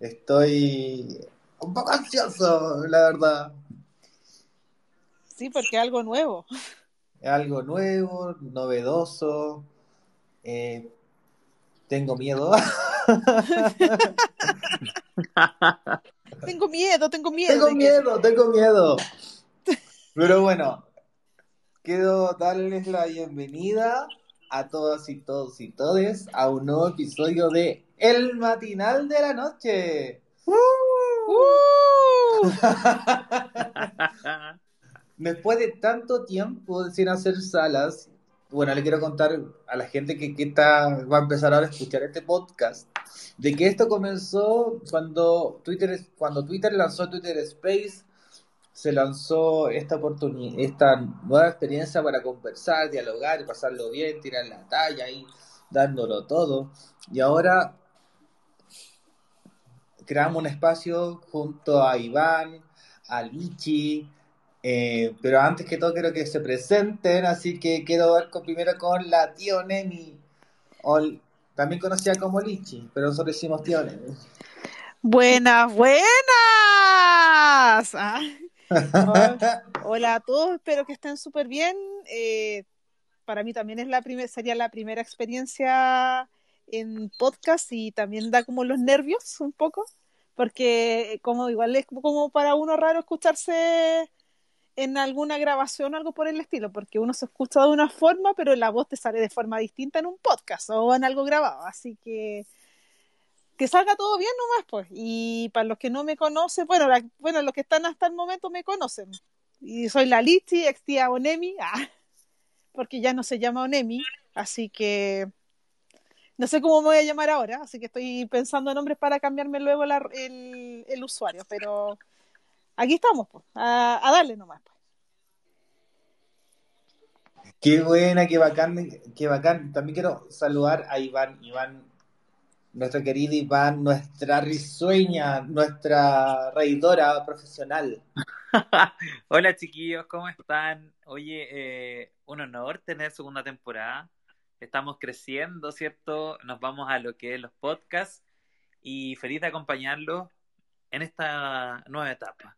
Estoy un poco ansioso, la verdad. Sí, porque es algo nuevo. Algo nuevo, novedoso. Eh, tengo miedo. tengo miedo, tengo miedo. Tengo miedo, tengo miedo. Pero bueno, quiero darles la bienvenida a todas y todos y todes a un nuevo episodio de El Matinal de la Noche. ¡Uh! Después de tanto tiempo sin hacer salas, bueno, le quiero contar a la gente que, que está, va a empezar ahora a escuchar este podcast, de que esto comenzó cuando Twitter, cuando Twitter lanzó Twitter Space, se lanzó esta oportunidad, esta nueva experiencia para conversar, dialogar, pasarlo bien, tirar la talla y dándolo todo. Y ahora creamos un espacio junto a Iván, a Lichi, eh, pero antes que todo quiero que se presenten, así que quiero con, primero con la tío Nemi, también conocida como Lichi, pero nosotros decimos tío Nemi. Buenas, buenas. Ah. Hola, a todos, espero que estén súper bien. Eh, para mí también es la sería la primera experiencia en podcast y también da como los nervios un poco, porque como igual es como para uno raro escucharse en alguna grabación o algo por el estilo, porque uno se escucha de una forma, pero la voz te sale de forma distinta en un podcast o en algo grabado. Así que que salga todo bien nomás, pues. Y para los que no me conocen, bueno, bueno, los que están hasta el momento me conocen. Y soy la Lichi, ex tía Onemi, ah, porque ya no se llama Onemi, así que no sé cómo me voy a llamar ahora, así que estoy pensando en nombres para cambiarme luego el, el usuario, pero aquí estamos, pues, a, darle nomás. Pues. Qué buena, qué bacán, qué bacán. También quiero saludar a Iván, Iván, nuestro querido Iván, nuestra risueña, nuestra reidora profesional. Hola chiquillos, ¿cómo están? Oye, eh, un honor tener segunda temporada. Estamos creciendo, ¿cierto? Nos vamos a lo que es los podcasts y feliz de acompañarlos en esta nueva etapa.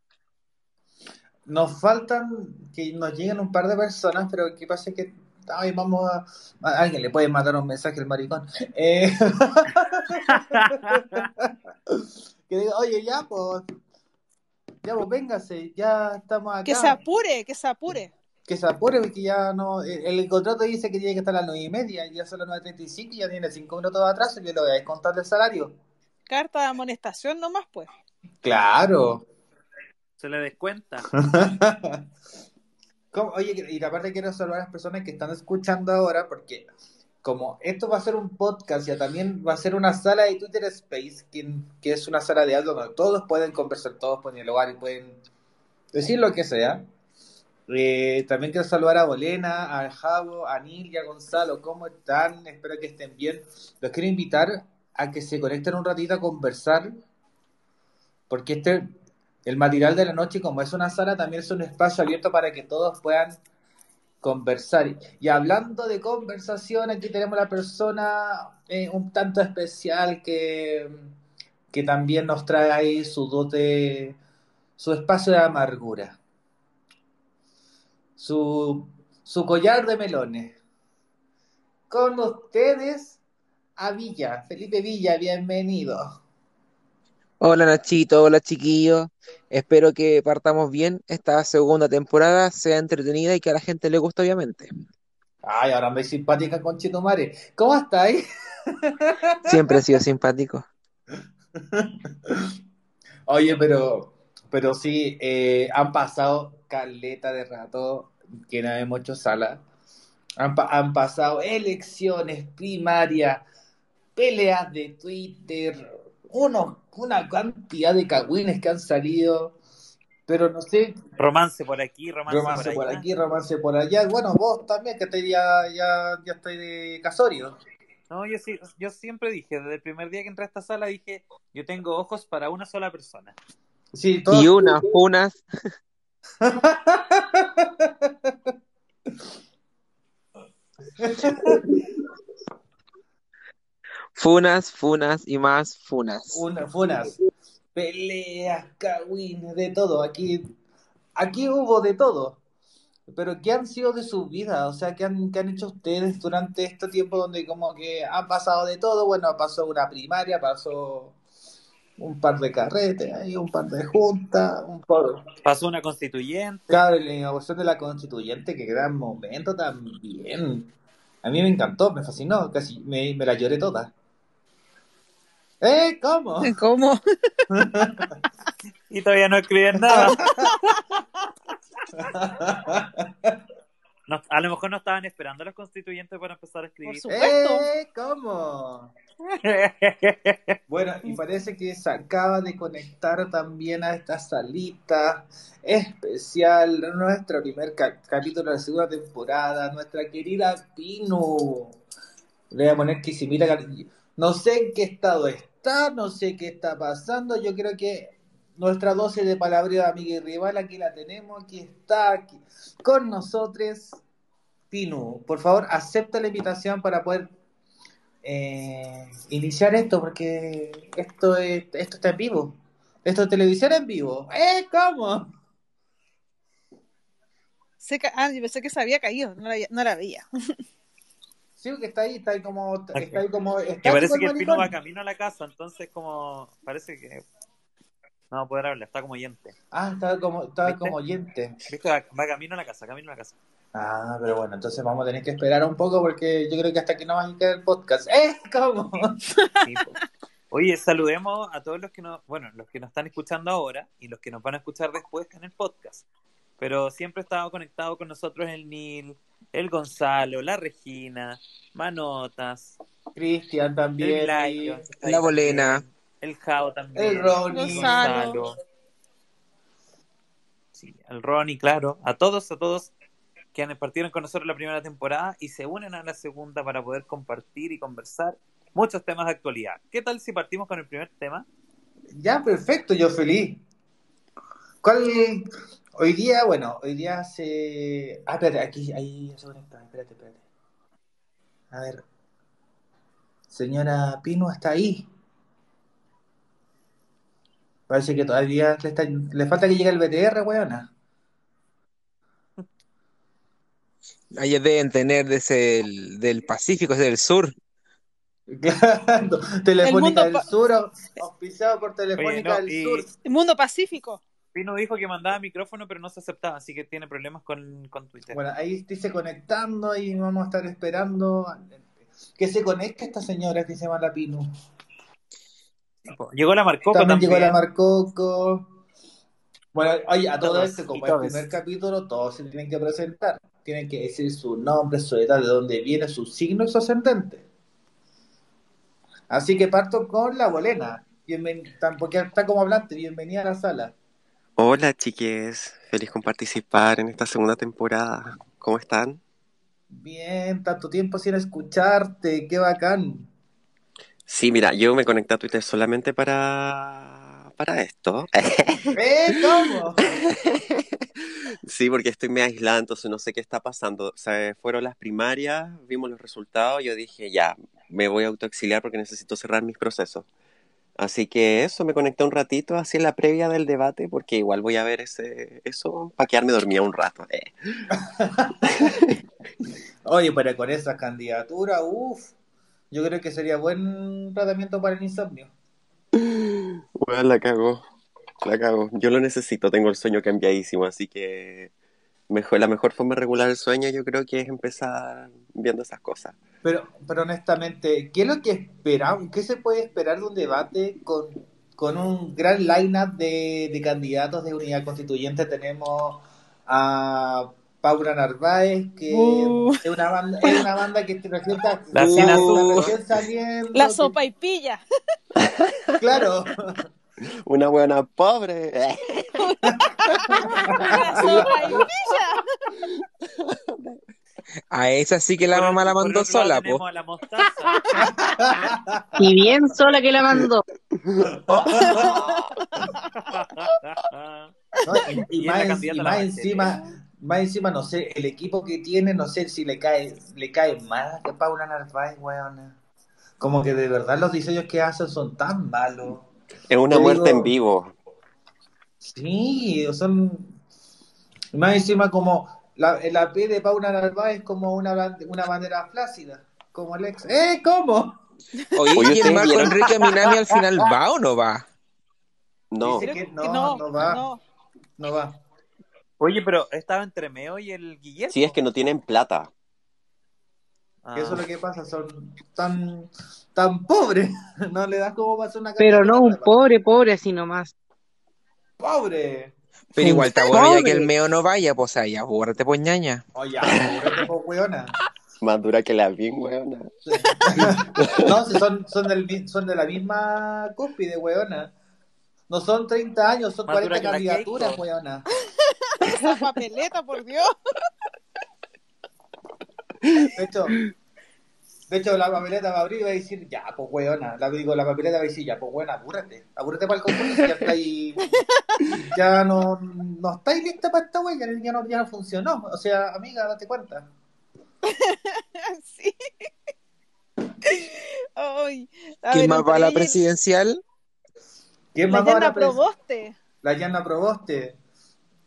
Nos faltan que nos lleguen un par de personas, pero ¿qué pasa? Que ay, vamos a... alguien le puede mandar un mensaje al maricón. Eh... que diga, oye, ya, pues... Ya, pues, véngase, ya estamos acá. Que se apure, que se apure. Que se apure, porque ya no... El, contrato dice que tiene que estar a las nueve y media, y ya son las nueve treinta y cinco, y ya tiene cinco minutos de atraso, y yo le voy a descontar el salario. Carta de amonestación nomás, pues. Claro se le descuenta. Oye, y aparte quiero saludar a las personas que están escuchando ahora, porque como esto va a ser un podcast y también va a ser una sala de Twitter Space, que, que es una sala de algo donde todos pueden conversar, todos pueden dialogar y pueden decir lo que sea. Eh, también quiero saludar a Bolena, a Javo, a Nil y a Gonzalo. ¿Cómo están? Espero que estén bien. Los quiero invitar a que se conecten un ratito a conversar, porque este el material de la noche, como es una sala, también es un espacio abierto para que todos puedan conversar. Y hablando de conversación, aquí tenemos la persona eh, un tanto especial que, que también nos trae ahí su dote, su espacio de amargura, su, su collar de melones. Con ustedes, a Villa, Felipe Villa, bienvenido. Hola Nachito, hola chiquillos. Espero que partamos bien. Esta segunda temporada sea entretenida y que a la gente le guste, obviamente. Ay, ahora me simpática con Chitomare. ¿Cómo estáis? Siempre he sido simpático. Oye, pero, pero sí, eh, han pasado caleta de rato que no hemos hecho sala. Han, han pasado elecciones primarias, peleas de Twitter, uno, una cantidad de cagüines que han salido, pero no sé. Romance por aquí, romance, romance por, aquí, romance por allá. Bueno, vos también, que te ya, ya, ya estoy de casorio. No, yo sí, yo siempre dije, desde el primer día que entré a esta sala, dije, yo tengo ojos para una sola persona. Sí, Y unas, unas. Funas, funas y más funas. funas. peleas, cagüines, de todo. Aquí, aquí hubo de todo. Pero ¿qué han sido de su vida? O sea, ¿qué han, qué han hecho ustedes durante este tiempo donde como que han pasado de todo? Bueno, pasó una primaria, pasó un par de carretes, ahí un par de juntas, un par... Pasó una constituyente. Claro, la inauguración de la constituyente, que gran momento también. A mí me encantó, me fascinó, casi me, me la lloré toda. ¿Eh? ¿Cómo? ¿Cómo? y todavía no escriben nada. No, a lo mejor no estaban esperando a los constituyentes para empezar a escribir. Por supuesto. ¿Eh? ¿Cómo? Bueno, y parece que se acaba de conectar también a esta salita especial, nuestro primer ca- capítulo de la segunda temporada, nuestra querida Pinu. Le voy a poner que si mira, no sé en qué estado está, no sé qué está pasando, yo creo que nuestra dosis de palabra de amiga y rival aquí la tenemos, aquí está, aquí, con nosotros. Pinu, por favor, acepta la invitación para poder eh, iniciar esto, porque esto, es, esto está en vivo. Esto es televisión en vivo. ¿Eh? ¿Cómo? Se ah, yo pensé que se había caído, no la, no la veía. Sí, porque está ahí, está ahí como... Está ahí como Que está parece que el pino va camino a la casa, entonces como parece que no va a poder hablar, está como oyente. Ah, estaba como, ¿Viste? como oyente. ¿Viste? Va, va camino a la casa, camino a la casa. Ah, pero bueno, entonces vamos a tener que esperar un poco porque yo creo que hasta aquí no va a quedar el podcast. ¿Eh? ¿Cómo? Sí. Oye, saludemos a todos los que nos, bueno, los que nos están escuchando ahora y los que nos van a escuchar después en el podcast. Pero siempre ha estado conectado con nosotros el Nil, el Gonzalo, la Regina, Manotas, Cristian el también. está ahí La Bolena. también, el Jao también, El Ronnie. Gonzalo. Sí, el Ronnie, claro, a todos, a todos que partieron con nosotros la primera temporada y se unen a la segunda para poder compartir y conversar muchos temas de actualidad. ¿Qué tal si partimos con el primer tema? Ya, perfecto, yo feliz. ¿Cuál? Hoy día, bueno, hoy día se... Ah, espérate, aquí, ahí se conecta, espérate, espérate. A ver. Señora Pino está ahí. Parece que todavía le, le falta que llegue el BTR, weona. Ahí deben tener desde el del Pacífico, desde el sur. Claro, Telefónica del Sur, auspiciado por Telefónica Oye, no, del Sur. El mundo pacífico. Pino dijo que mandaba micrófono pero no se aceptaba, así que tiene problemas con, con Twitter. Bueno, ahí dice conectando y vamos a estar esperando que se conecte esta señora que se llama la Pino. Llegó la Marcoco también, también. llegó la Marcoco. Bueno, oye, a todo esto, como el primer capítulo, todos se tienen que presentar. Tienen que decir su nombre, su edad, de dónde viene, su signo y su ascendente. Así que parto con la bolena. Bienven... Porque está como hablante, bienvenida a la sala. Hola chiques, feliz con participar en esta segunda temporada. ¿Cómo están? Bien, tanto tiempo sin escucharte, qué bacán. Sí, mira, yo me conecté a Twitter solamente para para esto. ¿Eh? ¿Cómo? Sí, porque estoy medio aislada, entonces no sé qué está pasando. O sea, fueron las primarias, vimos los resultados, yo dije, ya, me voy a autoexiliar porque necesito cerrar mis procesos. Así que eso, me conecté un ratito así en la previa del debate, porque igual voy a ver ese, eso para quedarme dormida un rato. eh. Oye, pero con esa candidatura, uff, yo creo que sería buen tratamiento para el insomnio. Bueno, la cago, la cago. Yo lo necesito, tengo el sueño cambiadísimo, así que mejor, la mejor forma de regular el sueño yo creo que es empezar viendo esas cosas. Pero, pero honestamente, ¿qué es lo que esperamos? ¿Qué se puede esperar de un debate con, con un gran line-up de, de candidatos de unidad constituyente? Tenemos a Paula Narváez, que Uh. es, una banda, es una banda que te presenta La saliendo, La que- sopa y pilla. Claro. Una buena pobre. La sopa y pilla. A esa sí que la Por- mamá la mandó sola, po. la mostaza. Y bien sola que la mandó. ¿no? Y, y Y es la más, y la encima, más encima, no sé, el equipo que tiene, no sé si le cae, le cae más que Paula Narváez, weona. Como que de verdad los diseños que hacen son tan malos. Es una Yo muerte digo- en vivo. Sí, son. Más encima, como la, la P de Paula Narváez es como una, una bandera flácida. Como el ex. ¿Eh? ¿Cómo? Oye, Oye, ¿y el ¿ustedes Marco vieron? Enrique Minami al final va o no va? No. Que que no, no va. no. No va. Oye, pero estaba entre Meo y el Guillermo. Sí, es que no tienen plata. Ah. Eso es lo que pasa, son tan, tan pobres. No le das como pasar una Pero no, un pobre, pobre así nomás. ¡Pobre! Pero igual está bueno ya que el meo no vaya, pues ahí, apúrate, pues ñaña. Oye, apúrate, po, weona. Más dura que la bien, weona. No, si son, son, del, son de la misma cúspide, weona. No son 30 años, son Más dura 40 que la candidaturas, weona. Esa papeleta, por Dios. De hecho, de hecho, la papeleta va a abrir y va a decir, ya, pues weona. La, digo, la papeleta va a decir, ya, pues weona, apúrate. Apúrate para el concurso, ya está ahí. Ya no, no estáis lista para esta wea, ya, no, ya no funcionó. O sea, amiga, date cuenta. Sí. Ay, a ¿Quién ver, más va a la presidencial? ¿Quién La más va a la pres- Proboste. La Yana Proboste.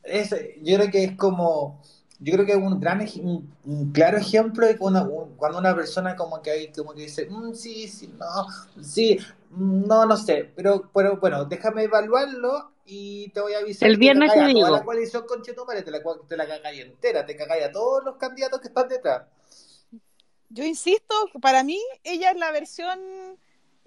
Es, yo creo que es como, yo creo que es un gran, un, un claro ejemplo de cuando, un- cuando una persona como que hay, como que dice, "Mm, sí, sí, no, sí, mm, no, no sé, pero, pero bueno, déjame evaluarlo y te voy a avisar. El viernes te digo. la coalición con Chetumare, te la, te la cagáis entera, te cagáis a todos los candidatos que están detrás. Yo insisto, para mí ella es la versión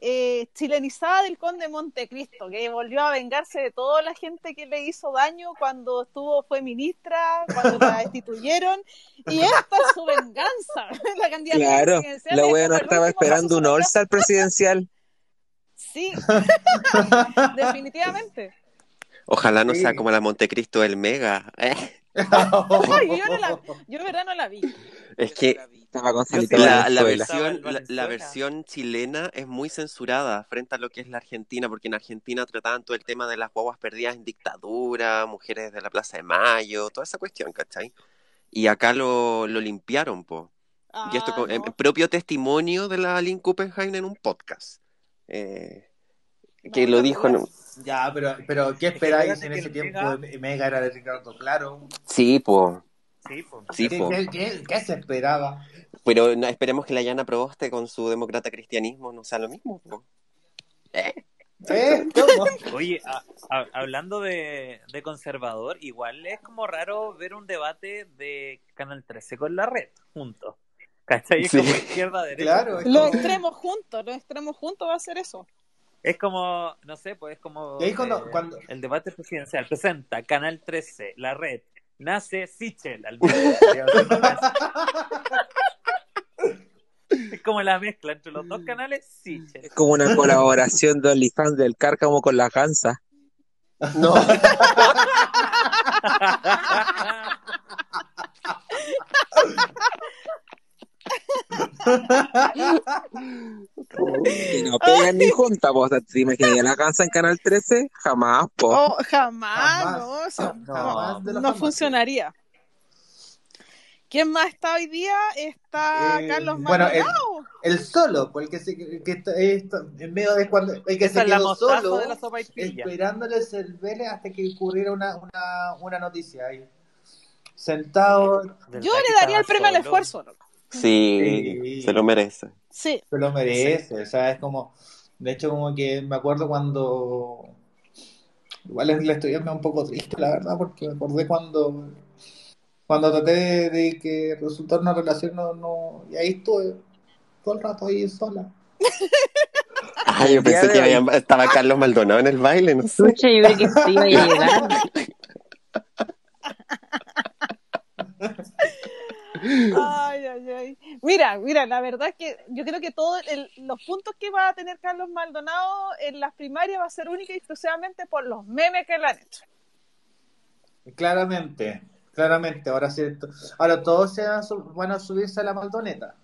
eh, chilenizada del conde Montecristo, que volvió a vengarse de toda la gente que le hizo daño cuando estuvo, fue ministra, cuando la destituyeron, y esta es su venganza. La candidatura Claro, presidencial la wea no estaba esperando un para all-star presidencial. Sí, definitivamente. Ojalá no Sí. sea como la Montecristo del Mega. Eh, Ay, yo, no la, yo en verdad no la vi. Es que Estaba con Yo Salita sí la, la versión, la, versión chilena es muy censurada frente a lo que es la Argentina, porque en Argentina trataban todo el tema de las guaguas perdidas en dictadura, mujeres de la Plaza de Mayo, toda esa cuestión, ¿cachai? Y acá lo, lo limpiaron, po. Y esto Ah, con eh, no. propio testimonio de la Lynn Kuppenheim en un podcast. Eh, que No, lo dijo, no. Ya, pero, pero ¿qué Es que esperáis en ese tiempo? Mega- Mega era de Ricardo Claro. sí, po, Sí, po. sí, ¿Qué, po. qué, qué- qué se esperaba? Pero no, esperemos que la Yana Proboste con su demócrata cristianismo no sea lo mismo, po. Eh, ¿Eh? Oye, a- a- hablando de, de conservador, igual es como raro ver un debate de Canal 13 con la red juntos. ¿Cachai? Sí. como izquierda, derecha. Claro, es Los como- extremos juntos, los extremos juntos va a ser eso. Es como, no sé, pues es como Y ahí cuando- eh, cuando- el debate presidencial. Presenta Canal 13, la red. Nace Sichel al. Es como la mezcla entre los dos canales, Sichel. Es como una colaboración de OnlyFans del Cárcamo con la Gansa. no. Y no pegan ni juntas, vos. ¿Te imaginas la Gansa en Canal 13? Jamás, po. Oh, jamás, Jamás. no, eso No, no, jamás no jamases. funcionaría. ¿Quién más está hoy día? Está Eh, Carlos bueno, Maldonado. El solo, porque el que, se, que está, está en medio de cuando el que Esa se quedó solo, de la sopa y pilla. esperándole el vele hasta que ocurriera una, una, una noticia ahí. Sentado, Yo le daría el premio al esfuerzo. loco. Sí, Sí. se lo merece. Sí, se lo merece, o sea, es como, de hecho como que me acuerdo cuando, igual la historia me un poco triste, la verdad, porque me acordé cuando, cuando traté de, de que resultara una relación, no, no, y ahí estuve todo el rato ahí sola. Ay, yo pensé que había- estaba Carlos Maldonado en el baile, no sé. Escucha, yo creo que sí iba a llegar. Ay, ay, ay. Mira, mira, la verdad es que yo creo que todos los puntos que va a tener Carlos Maldonado en las primarias va a ser única y exclusivamente por los memes que le han hecho. Claramente, claramente, ahora sí, ahora todos se van a, su- van a subirse a la Maldoneta.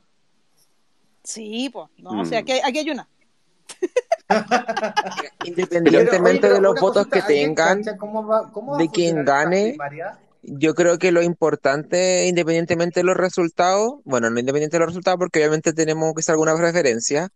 Sí, pues, no, Mm. o sea, aquí hay, aquí hay una. Independientemente Pero, oye, de los votos que ¿alguien tengan, ¿Cómo va, cómo va de quien gane, primaria? Yo creo que lo importante, independientemente de los resultados, bueno, no independiente de los resultados, porque obviamente tenemos que hacer alguna preferencia,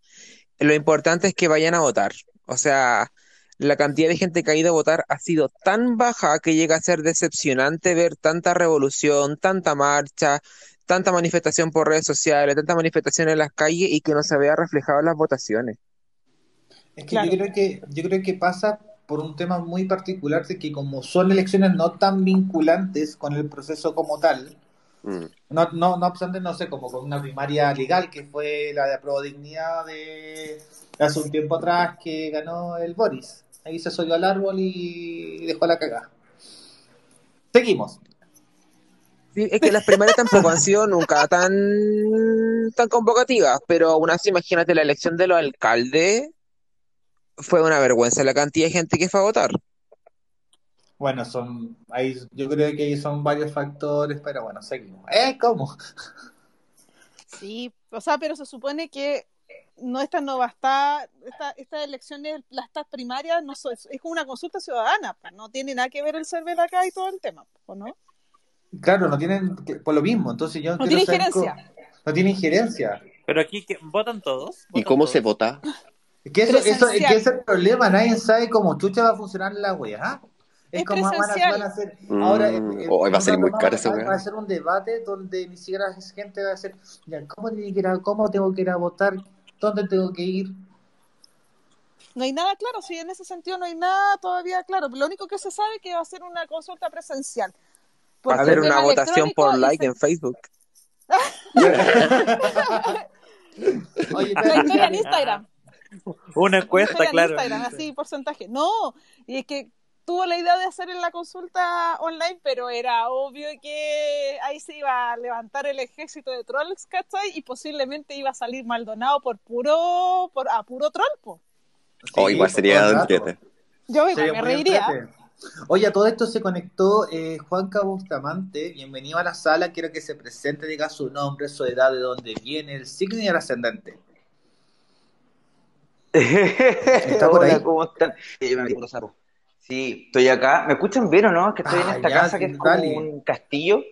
lo importante es que vayan a votar. O sea, la cantidad de gente que ha ido a votar ha sido tan baja que llega a ser decepcionante ver tanta revolución, tanta marcha, tanta manifestación por redes sociales, tanta manifestación en las calles y que no se vea reflejado en las votaciones. Es que Claro. yo creo que yo creo que pasa por un tema muy particular de que como son elecciones no tan vinculantes con el proceso como tal, Mm. no, no, no obstante, no sé, como con una primaria legal que fue la de Aprobó Dignidad de hace un tiempo atrás que ganó el Boris. Ahí se subió al árbol y dejó la cagada. Seguimos. Sí, es que las primarias tampoco han sido nunca tan, tan convocativas, pero aún así, imagínate, la elección de los alcaldes fue una vergüenza la cantidad de gente que fue a votar. Bueno, son ahí, yo creo que ahí son varios factores, pero bueno, seguimos. ¿Eh? ¿Cómo? Sí, o sea, pero se supone que no esta no va a estar, esta, estas elecciones, las estas primarias, no so- es como una consulta ciudadana, pues, no tiene nada que ver el server acá y todo el tema, ¿o no? Claro, no tienen, por lo mismo, entonces yo No tiene injerencia. cómo- no tiene injerencia. Pero aquí votan todos. ¿Y ¿Votan cómo todos? se vota? Es que eso, eso, que ese es el problema, nadie sabe cómo chucha va a funcionar la wea. Es Es como van a, presencial. van a hacer. Mm, Ahora, hoy va a un muy esa va- a ser un debate donde ni siquiera gente va a decir, ya, ¿cómo, tiene que ir a- ¿cómo tengo que ir a votar? ¿Dónde tengo que ir? No hay nada claro, sí, en ese sentido no hay nada todavía claro. Lo único que se sabe es que va a ser una consulta presencial. Va a haber una votación por like en Facebook. Oye, historia en. Instagram. Una encuesta, en claro. Instagram, así porcentaje. No, y es que tuvo la idea de hacer en la consulta online, pero era obvio que ahí se iba a levantar el ejército de trolls, ¿cachai? Y posiblemente iba a salir Maldonado por puro, por, a puro troll, po. O igual sería rato. entrete. Yo igual me reiría. Oye, a todo esto se conectó eh, Juan Bustamante. Bienvenido a la sala. Quiero que se presente, diga su nombre, su edad, de dónde viene, el signo y el ascendente. ¿Está por Hola, ahí? ¿cómo están? Sí, yo me metí por los sapos. Sí, estoy acá. ¿Me escuchan bien o no? Es que estoy en Ah, esta ya, casa que es como dale. un castillo.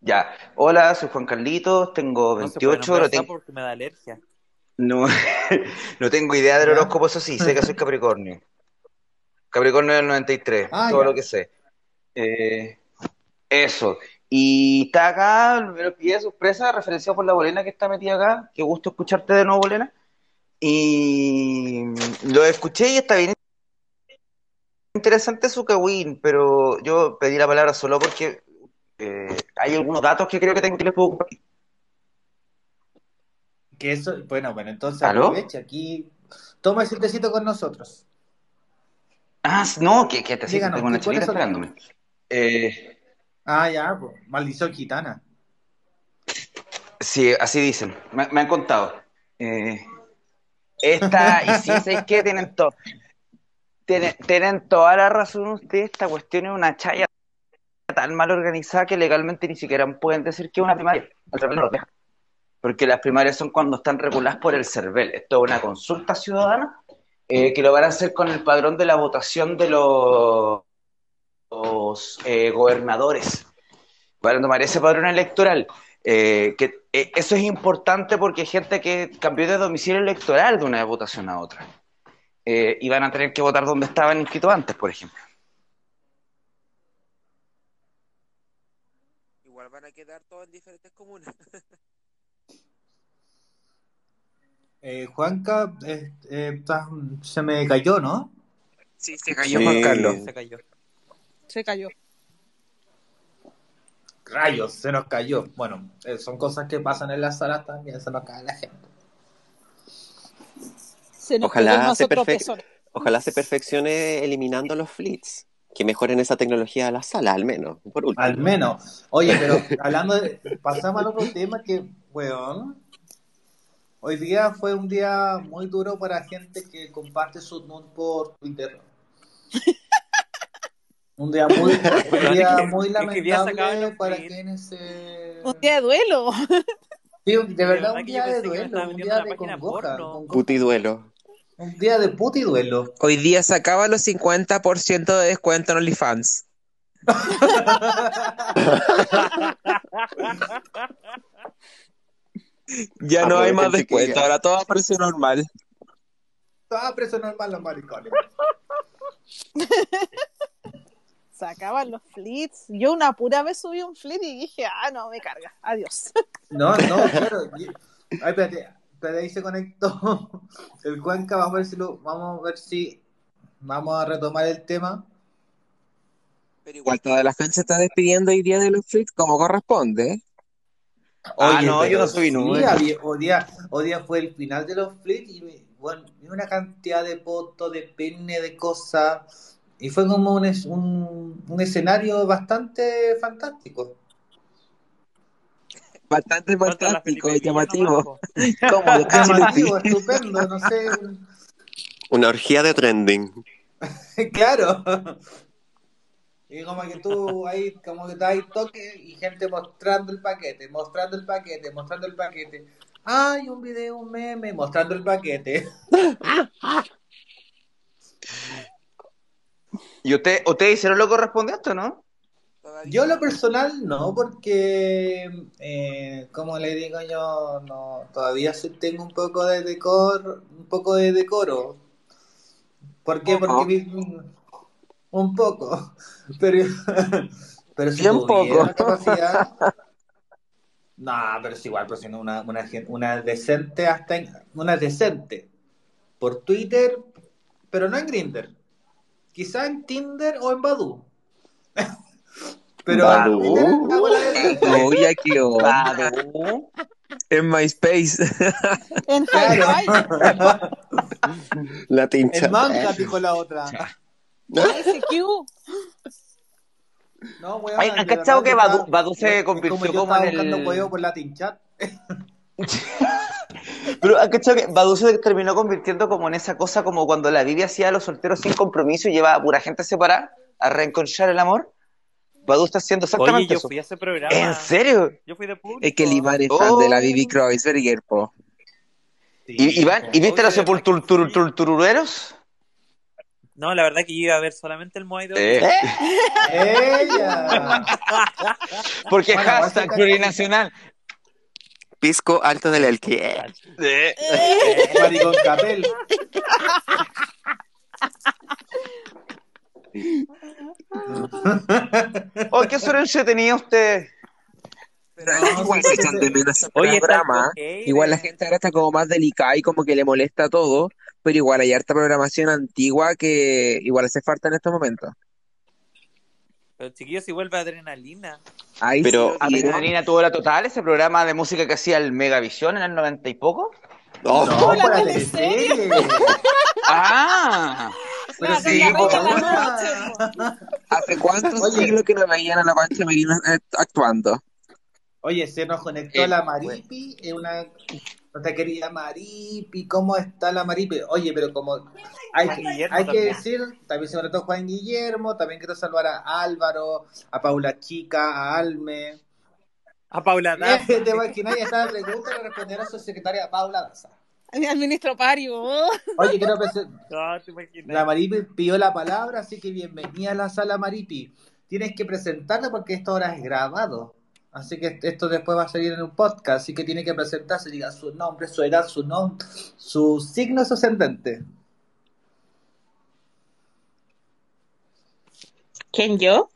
Ya. Hola, soy Juan Carlitos, tengo No se puede 28, nombrar no, tengo- porque me da alergia. no, no tengo idea del horóscopo, eso sí, sé que soy Capricornio. Capricornio del 93, Ah, todo ya. lo que sé. Eh, eso. Y está acá, me lo pillé de sorpresa, referenciado por la bolena que está metida acá. Qué gusto escucharte de nuevo, bolena. Y lo escuché y está bien interesante su Kawin, pero yo pedí la palabra solo porque eh, hay algunos datos que creo que tengo que les puedo compartir. Que eso, bueno, bueno, entonces ¿Aló? aprovecha aquí. Toma ese tecito con nosotros. Ah, no, que, que te Díganos, tengo una ¿cuál es chiquita su esperándome. Eh, Ah, ya, pues, maldición gitana. sí, así dicen, me, me han contado. Eh, esta, y sí, ¿sabes qué? Tienen, to- tienen, tienen toda la razón ustedes, esta cuestión es una chaya tan mal organizada que legalmente ni siquiera pueden decir que es una primaria. Porque las primarias son cuando están reguladas por el CERVEL. Esto es una consulta ciudadana eh, que lo van a hacer con el padrón de la votación de los, los, eh, gobernadores. Van a tomar ese padrón electoral. Eh, que, eh, eso es importante porque hay gente que cambió de domicilio electoral de una votación a otra. Eh, y van a tener que votar donde estaban inscritos antes, por ejemplo. Igual van a quedar todos en diferentes comunas. Eh, Juanca, eh, eh, se me cayó, ¿no? Sí, se cayó Sí. Juan Carlos. Se cayó. Se cayó. Rayos, se nos cayó. Bueno, eh, son cosas que pasan en las salas también, se nos cae la gente. Se nos Ojalá se. Ojalá se perfeccione eliminando los flits. Que mejoren esa tecnología de la sala, al menos. Por último. Al menos. Oye, pero hablando de. Pasamos al otro tema que, weón. Hoy día fue un día muy duro para gente que comparte sus nudes por Twitter. Un día muy, un día muy que lamentable para quienes se. Un día de duelo. Sí, de verdad, un día de duelo, un día de congoja, porno. congoja. Puti duelo. Un día de puti duelo. Hoy día se acaba los 50% de descuento en OnlyFans. Ya no hay más descuento, ahora todo a precio normal. Estaba preso normal los maricones. Sacaban los flits. Yo una pura vez subí un flit y dije, ah, no, me carga. Adiós. No, no, claro. Ay, espérate, espérate, ahí se conectó el Cuenca. Vamos a ver si lo, vamos a ver si vamos a retomar el tema. Pero igual toda la gente se está despidiendo hoy día de los flicks como corresponde. Ah, no, yo no subí sí, nunca. había- hoy, día, hoy día fue el final de los flips y bueno, una cantidad de fotos, de pene, de cosas. Y fue como un, es- un, un escenario bastante fantástico. Bastante fantástico y llamativo. Cachilupí. Llamativo, estupendo, no sé. Una orgía de trending. Claro. Y como que tú ahí, como que estás ahí toque y gente mostrando el paquete, mostrando el paquete, mostrando el paquete. Ay, un video, un meme, mostrando el paquete. ¿Y usted, ustedes hicieron lo correspondiente, no? Yo lo personal no, porque, eh, como le digo yo, no, todavía tengo un poco de decor, un poco de decoro. ¿Por qué? Porque mi- un poco, pero, pero si Bien poco. capacidad, no, pero es igual, pero si no una, una, decente hasta en- una decente por Twitter, pero no en Grindr, quizá en Tinder o en Badoo. Pero decente. Oye, aquí o Claro. en MySpace. En Claro. La tincha. En manga, dijo la otra. ICQ. No, weón, ¿han cachado que yo Badu- Badu se convirtió como, yo como estaba en el- buscando por Latin Chat. Pero ¿han cachado que Badu se terminó convirtiendo como en esa cosa como cuando la Vivi hacía a los solteros sin compromiso y llevaba a pura gente separada a reenconchar el amor? Badu está haciendo Oye, exactamente yo eso. fui a ese programa. ¿En serio? Yo fui de público. Es que el Iván es fan de la Oh. Bibi Kreuzberger, po. ¿Y, Iván, ¿y viste los sepulturureros? No, la verdad que yo iba a ver solamente el Moai de Eh. ¡Ella! Porque Bueno, hashtag plurinacional. Pisco alto del alquiler. Eh. Maricón Capel. Oh, qué sorpresa tenía usted. Pero No, igual se echan de menos Oye, programa. Igual la gente ahora está como más delicada y como que le molesta todo, pero igual hay harta programación antigua que igual hace falta en estos momentos. Pero chiquillos, si vuelve adrenalina. Ahí Pero- sí. Adrenalina tuvo la total, ese programa de música que hacía el Megavisión en el noventa y poco. Oh, No, la por la teleserie. teleserie. Ah, Pero La sí, po, la po. ¿Hace cuántos Oye. siglos que no veían a la Pancha Merino eh, actuando? Oye, se nos conectó Eh, la Maripi, es una nuestra querida Maripi, ¿cómo está la Maripi? Oye, pero como hay, que- hay decir, también se conectó Juan Guillermo, también quiero saludar a Álvaro, a Paula Chica, a Alme. A Paula Daza. ¿Te imaginas? La pregunta y responderá a su secretaria Paula Daza. Al ministro Pario. Oye, quiero presentar. No, te imaginas. La Maripi pidió la palabra, así que bienvenida a la sala Maripi. Tienes que presentarla porque esto ahora es grabado. Así que esto después va a salir en un podcast, así que tiene que presentarse, diga su nombre, su edad, su nombre, su signo es ascendente. ¿Quién yo?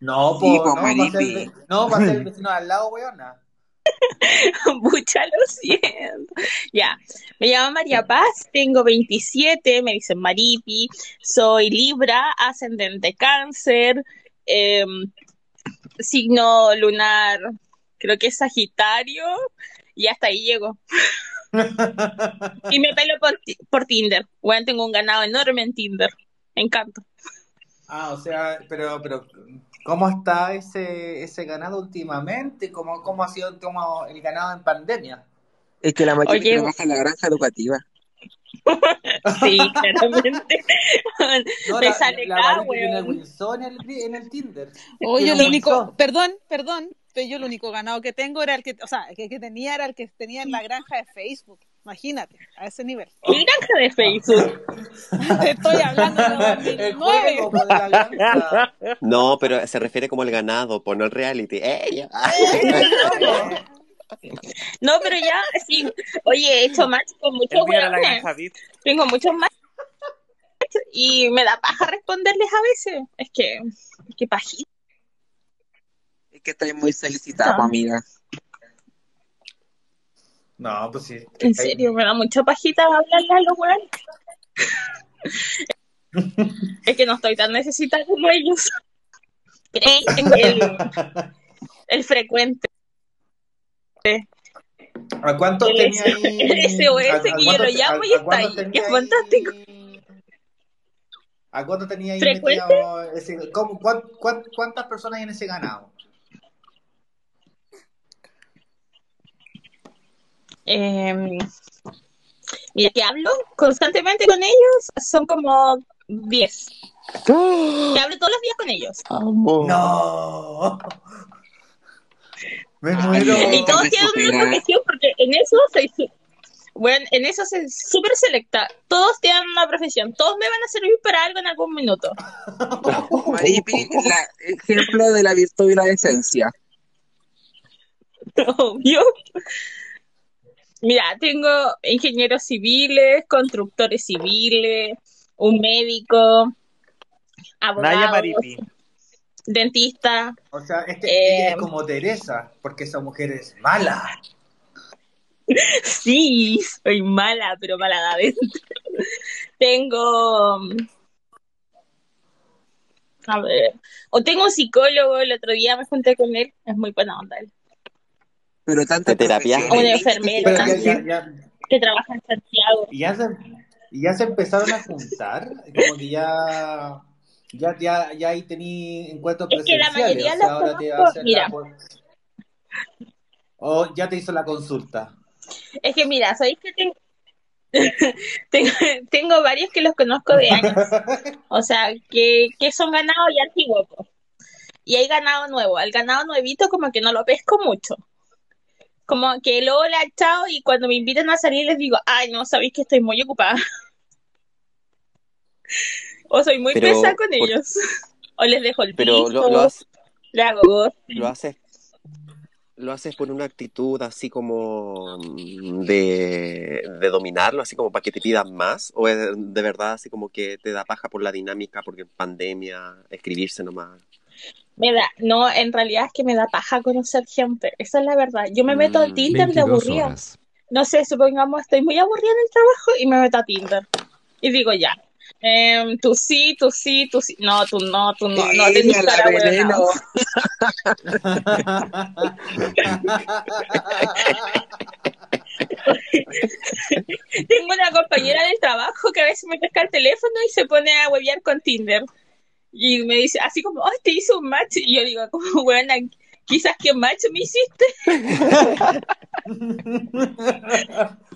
No, Sí, po, no, va a ser, no, va a ser el vecino al lado, weona. Mucha lo siento. Ya, me llamo María Paz, tengo 27, me dicen Maripi, soy Libra, ascendente Cáncer, em, signo lunar, creo que es Sagitario, y hasta ahí llego. Y me pelo por, ti- por Tinder. Bueno, tengo un ganado enorme en Tinder. Me encanta. Ah, o sea, pero, pero, ¿cómo está ese, ese ganado últimamente? ¿Cómo, cómo ha sido como el ganado en pandemia? Es que la Maripi Oye. trabaja en la granja educativa. Sí, claramente. No, Me la, sale la acá, weón. Wilson en el, en el Tinder. Oye, Tiene lo único, perdón, perdón, pero yo lo único ganado que tengo era el que, o sea, el que, que tenía era el que tenía en la granja de Facebook. Imagínate, a ese nivel. ¿Qué granja de Facebook? Te estoy hablando de El 2009. juego po, de la granja. No, pero se refiere como el ganado, por no el reality. ¡Ella! No, pero ya, sí. Oye, he hecho match con muchos weones. Tengo muchos matches y me da paja responderles a veces. Es que, es que pajita. Es que estoy muy solicitada, No. amiga. No, pues sí. En serio, me da mucha pajita hablarle a los weones. es que no estoy tan necesitada como ellos. Creí en el, el frecuente. ¿A cuánto El tenía ahí? el SOS que yo lo llamo y está ahí, es fantástico. ¿A cuánto tenía ahí ¿Frecuente? metido ese, cómo, cuán- cuán- ¿Cuántas personas hay en ese ganado? Eh, mira, que hablo constantemente con ellos, son como 10. Que hablo todos los días con ellos. Amor. ¡No! Me Ay, muero. Y todos tienen una profesión porque en eso soy bueno, en eso soy súper selecta. Todos tienen una profesión. Todos me van a servir para algo en algún minuto. Maripi, la, ejemplo de la virtud y la decencia. Obvio. Mira, tengo ingenieros civiles, constructores civiles, un médico, Naya abogados, Maripi. Dentista. O sea, este, Eh, ella es como Teresa, porque esa mujer es mala. Sí, soy mala, pero mala de adentro. Tengo. A ver. O tengo un psicólogo, el otro día me junté con él, es muy buena onda él, Pero tantas ¿De terapia? Una enfermera. Ya, ya, ya, que trabaja en Santiago. y ya se, y ya se empezaron a juntar, como que ya, ya, ya, ya ahí tení encuentros Es que la presenciales. o sea, los ahora te va a conozco, hacer mira. la O ya te hizo la consulta. Es que mira, sabéis que tengo, tengo, tengo varios que los conozco de años. O sea, que, que son ganados y antiguos. Y hay ganado nuevo. Al ganado nuevito como que no lo pesco mucho. Como que luego le he echado y cuando me invitan a salir les digo, ay, no, sabéis que estoy muy ocupada. O soy muy Pero, pesada con por- ellos. O les dejo el Pero piso, lo, lo, haces, le hago ghosting. lo haces lo haces por una actitud así como mm, de, de dominarlo, así como para que te pidan más, o es de verdad así como que te da paja por la dinámica, porque pandemia, escribirse nomás. Me da, no, en realidad es que me da paja conocer gente. Esa es la verdad. Yo me meto al Mm, Tinder de 22 aburrida. horas. No sé, supongamos estoy muy aburrida en el trabajo y me meto a Tinder. Y digo ya. Em, tú sí, tú sí, tú sí. No, tú no, tú no, no veneno. buena. Tengo una compañera del trabajo que a veces me pesca el teléfono y se pone a huevear con Tinder. Y me dice, así como, oh, te hice un match. Y yo digo, como, buena, quizás qué match me hiciste.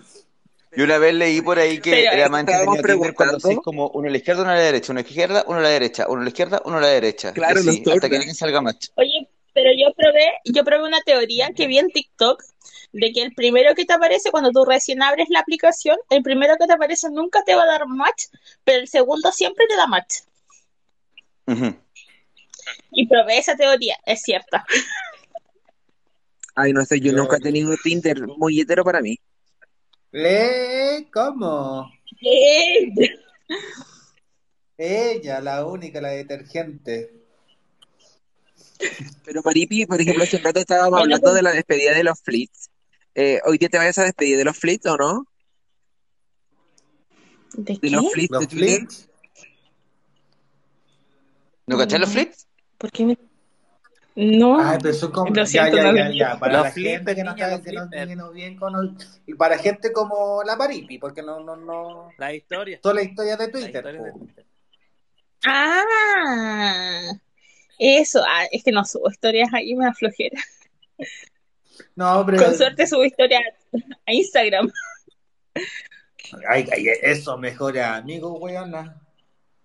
Yo una vez leí por ahí que Pero era más entretenido Tinder cuando haces como uno a la izquierda, uno a la derecha, uno a la izquierda, uno a la derecha, uno a la izquierda, uno a la derecha. Claro, así, hasta que alguien salga match. Oye, pero yo probé, yo probé una teoría que vi en TikTok de que el primero que te aparece cuando tú recién abres la aplicación, el primero que te aparece nunca te va a dar match, pero el segundo siempre te da match. Y probé esa teoría, es cierta. Ay, no sé, yo Yo- nunca he tenido Tinder muy hetero para mí. ¿Le? ¿Cómo? Eh, Ella, la única, la detergente. Pero Maripi, por ejemplo, hace un rato estábamos hablando de la despedida de los flits. Eh, ¿Hoy día te vayas a despedir de los flits o no? ¿De De qué? los flits Los. ¿No cachai los flits? ¿Por qué me... No, Ay, pero eso como. Lo Ya, siento, ya, no ya. Para Los la gente que no niña, está los que no bien con. Y para gente como la Paripi, porque no, no, no. La historia. Toda la historia de La Twitter. historia de po. Twitter. Ah, eso, ah, es que no subo historias ahí, me da flojera. No, pero. Con suerte subo historias a Instagram. Ay, ay, eso mejora, amigo, weona.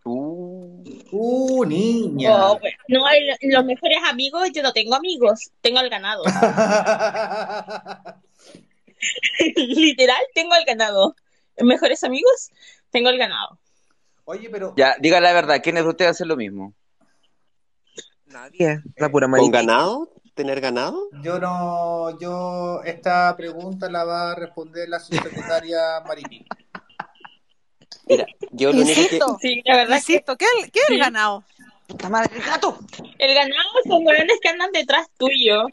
Uh, Uh, niña. Oh, bueno. No, hay los mejores amigos, yo no tengo amigos, tengo al ganado. Literal, tengo al ganado. Mejores amigos, tengo al ganado. Oye, pero. ya, diga la verdad, ¿quiénes de ustedes hacen lo mismo? Nadie, la pura ¿Con ganado? ¿Tener ganado? Yo no, yo esta pregunta la va a responder la subsecretaria Maripi. Mira, yo lo único que... Insisto, Sí, la verdad que insisto, ¿qué es, qué el ganado? ¡Puta madre, el gato! el ganado son hueones que andan detrás tuyo,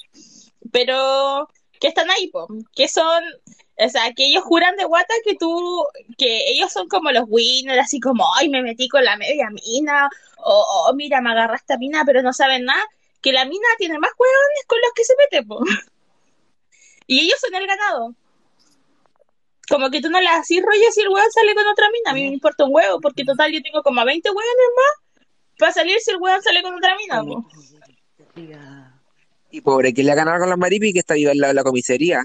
pero que están ahí, po, que son, o sea, que ellos juran de guata que tú, que ellos son como los winners, así como, ay, me metí con la media mina, o, o, mira, me agarraste a mina, pero no saben nada, que la mina tiene más hueones con los que se mete, po. Y ellos son el ganado. Como que tú no le haces rollo si el hueón sale con otra mina, a mí me importa un huevo, porque total yo tengo como a 20 hueones más para salir si el hueón sale con otra mina, po. Y pobre, que le ha ganado con la maripi que está viva en la, la comisaría.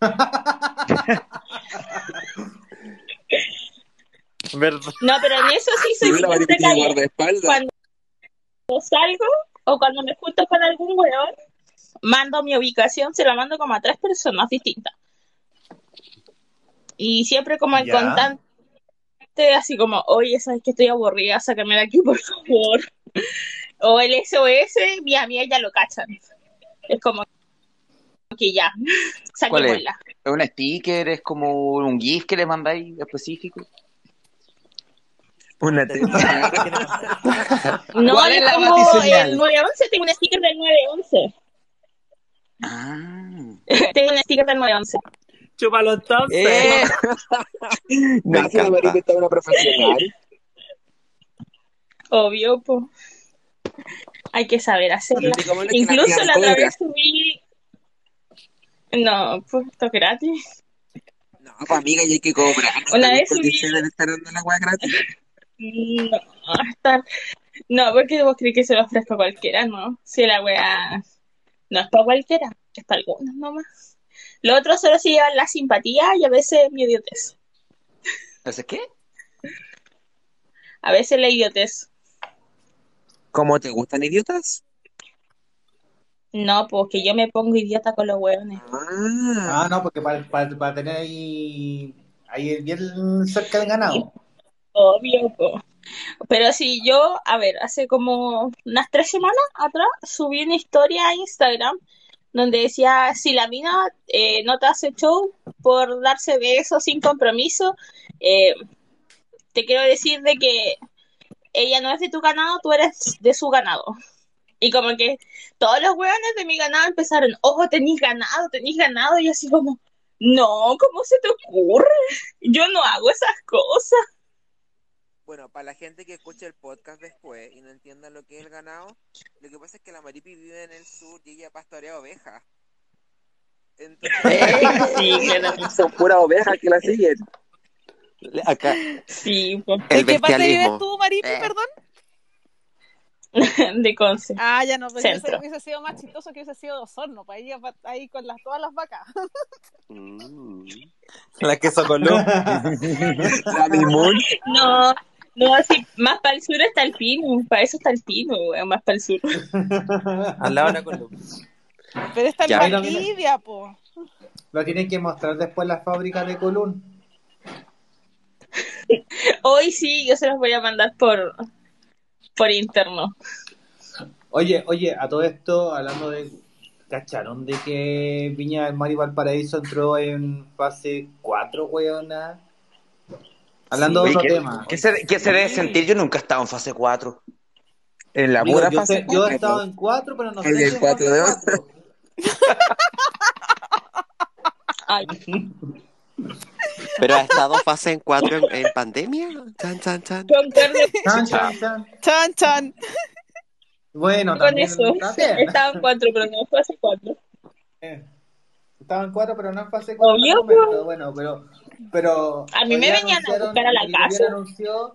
No, pero en eso sí soy precavida. guardaespaldas. Cuando salgo o cuando me junto con algún weón, mando mi ubicación, se la mando como a tres personas distintas. Y siempre como el contante, así como, oye, sabes que estoy aburrida, sácame de aquí, por favor. O el SOS, mi amiga ya lo cachan. Es como que ya, ¿Cuál es? saquémosla. ¿Es un sticker? ¿Es como un GIF que le mandáis específico? Una. No, ¿Cuál es es la como batiseñal? el 911, tengo un sticker del 911. Ah. tengo un sticker del 911. Chúpalo entonces. ¡Eh! No, Me si la encanta. maripi está una profesional. Obvio, po. Hay que saber hacerla. Que que Incluso la otra vez subí. No, pues esto es gratis. No, pues amiga, y hay que cobrar. Una vez subí- estar dando la weá gratis. No, hasta- no, porque vos crees que se lo ofrezco a cualquiera, ¿no? Si la wea no es para cualquiera, es para algunos nomás. Lo otro solo se llevan la simpatía y a veces mi idiotez. ¿Haces qué? A veces la idiotez. ¿Cómo te gustan idiotas? No, pues que yo me pongo idiota con los hueones. Ah, Ah, no, porque para, para, para tener ahí, ahí bien cerca del ganado. Obvio, po. Pero si yo, a ver, hace como unas tres semanas atrás subí una historia a Instagram donde decía, si la mina eh, no te hace show por darse besos sin compromiso, eh, te quiero decir de que ella no es de tu ganado, tú eres de su ganado. Y como que todos los hueones de mi ganado empezaron, ojo, tenéis ganado, tenéis ganado, y así como, no, ¿cómo se te ocurre? Yo no hago esas cosas. Bueno, para la gente que escuche el podcast después y no entienda lo que es el ganado, lo que pasa es que la Maripi vive en el sur y ella pastorea ovejas. Entonces, Sí, son puras ovejas que la siguen. Acá, Sí, el ¿En qué parte vives tú, Maripi, Eh. perdón? de Conce. Ah, ya no, pero hubiese, hubiese sido más chistoso que hubiese sido de Osorno, para ahí, ahí con las, todas las vacas. Mm. La queso con luz. La Mimún. No, no, así, más para el sur está el pino, para eso está el pino, weón, más para el sur. Al lado de la columna. Pero está en. Valdivia, po. Lo tienen que mostrar después la fábrica de Colún. Hoy sí, yo se los voy a mandar por, por interno. Oye, oye, a todo esto, hablando de. ¿Cacharon de que Viña del Mar y Valparaíso entró en fase 4, weona? Hablando de Oye, otro ¿qué, tema. qué se, qué se debe sentir? Yo nunca he estado en fase 4. En la Amigo, pura yo, fase sé- yo he estado en 4, pero no sé El en cuatro fase de 4. Ay, ¿Pero ha estado fase en 4 en, en pandemia? Chan, chan, chan. Chan, chan, chan. Chan, chan. Bueno, con también eso. Estaba en cuatro, pero no fue hace cuatro. Eh, Estaba en 4, pero no en fase 4 Obvio, Bueno, pero, pero. A mí hoy me día venían a buscar a la casa. anunció-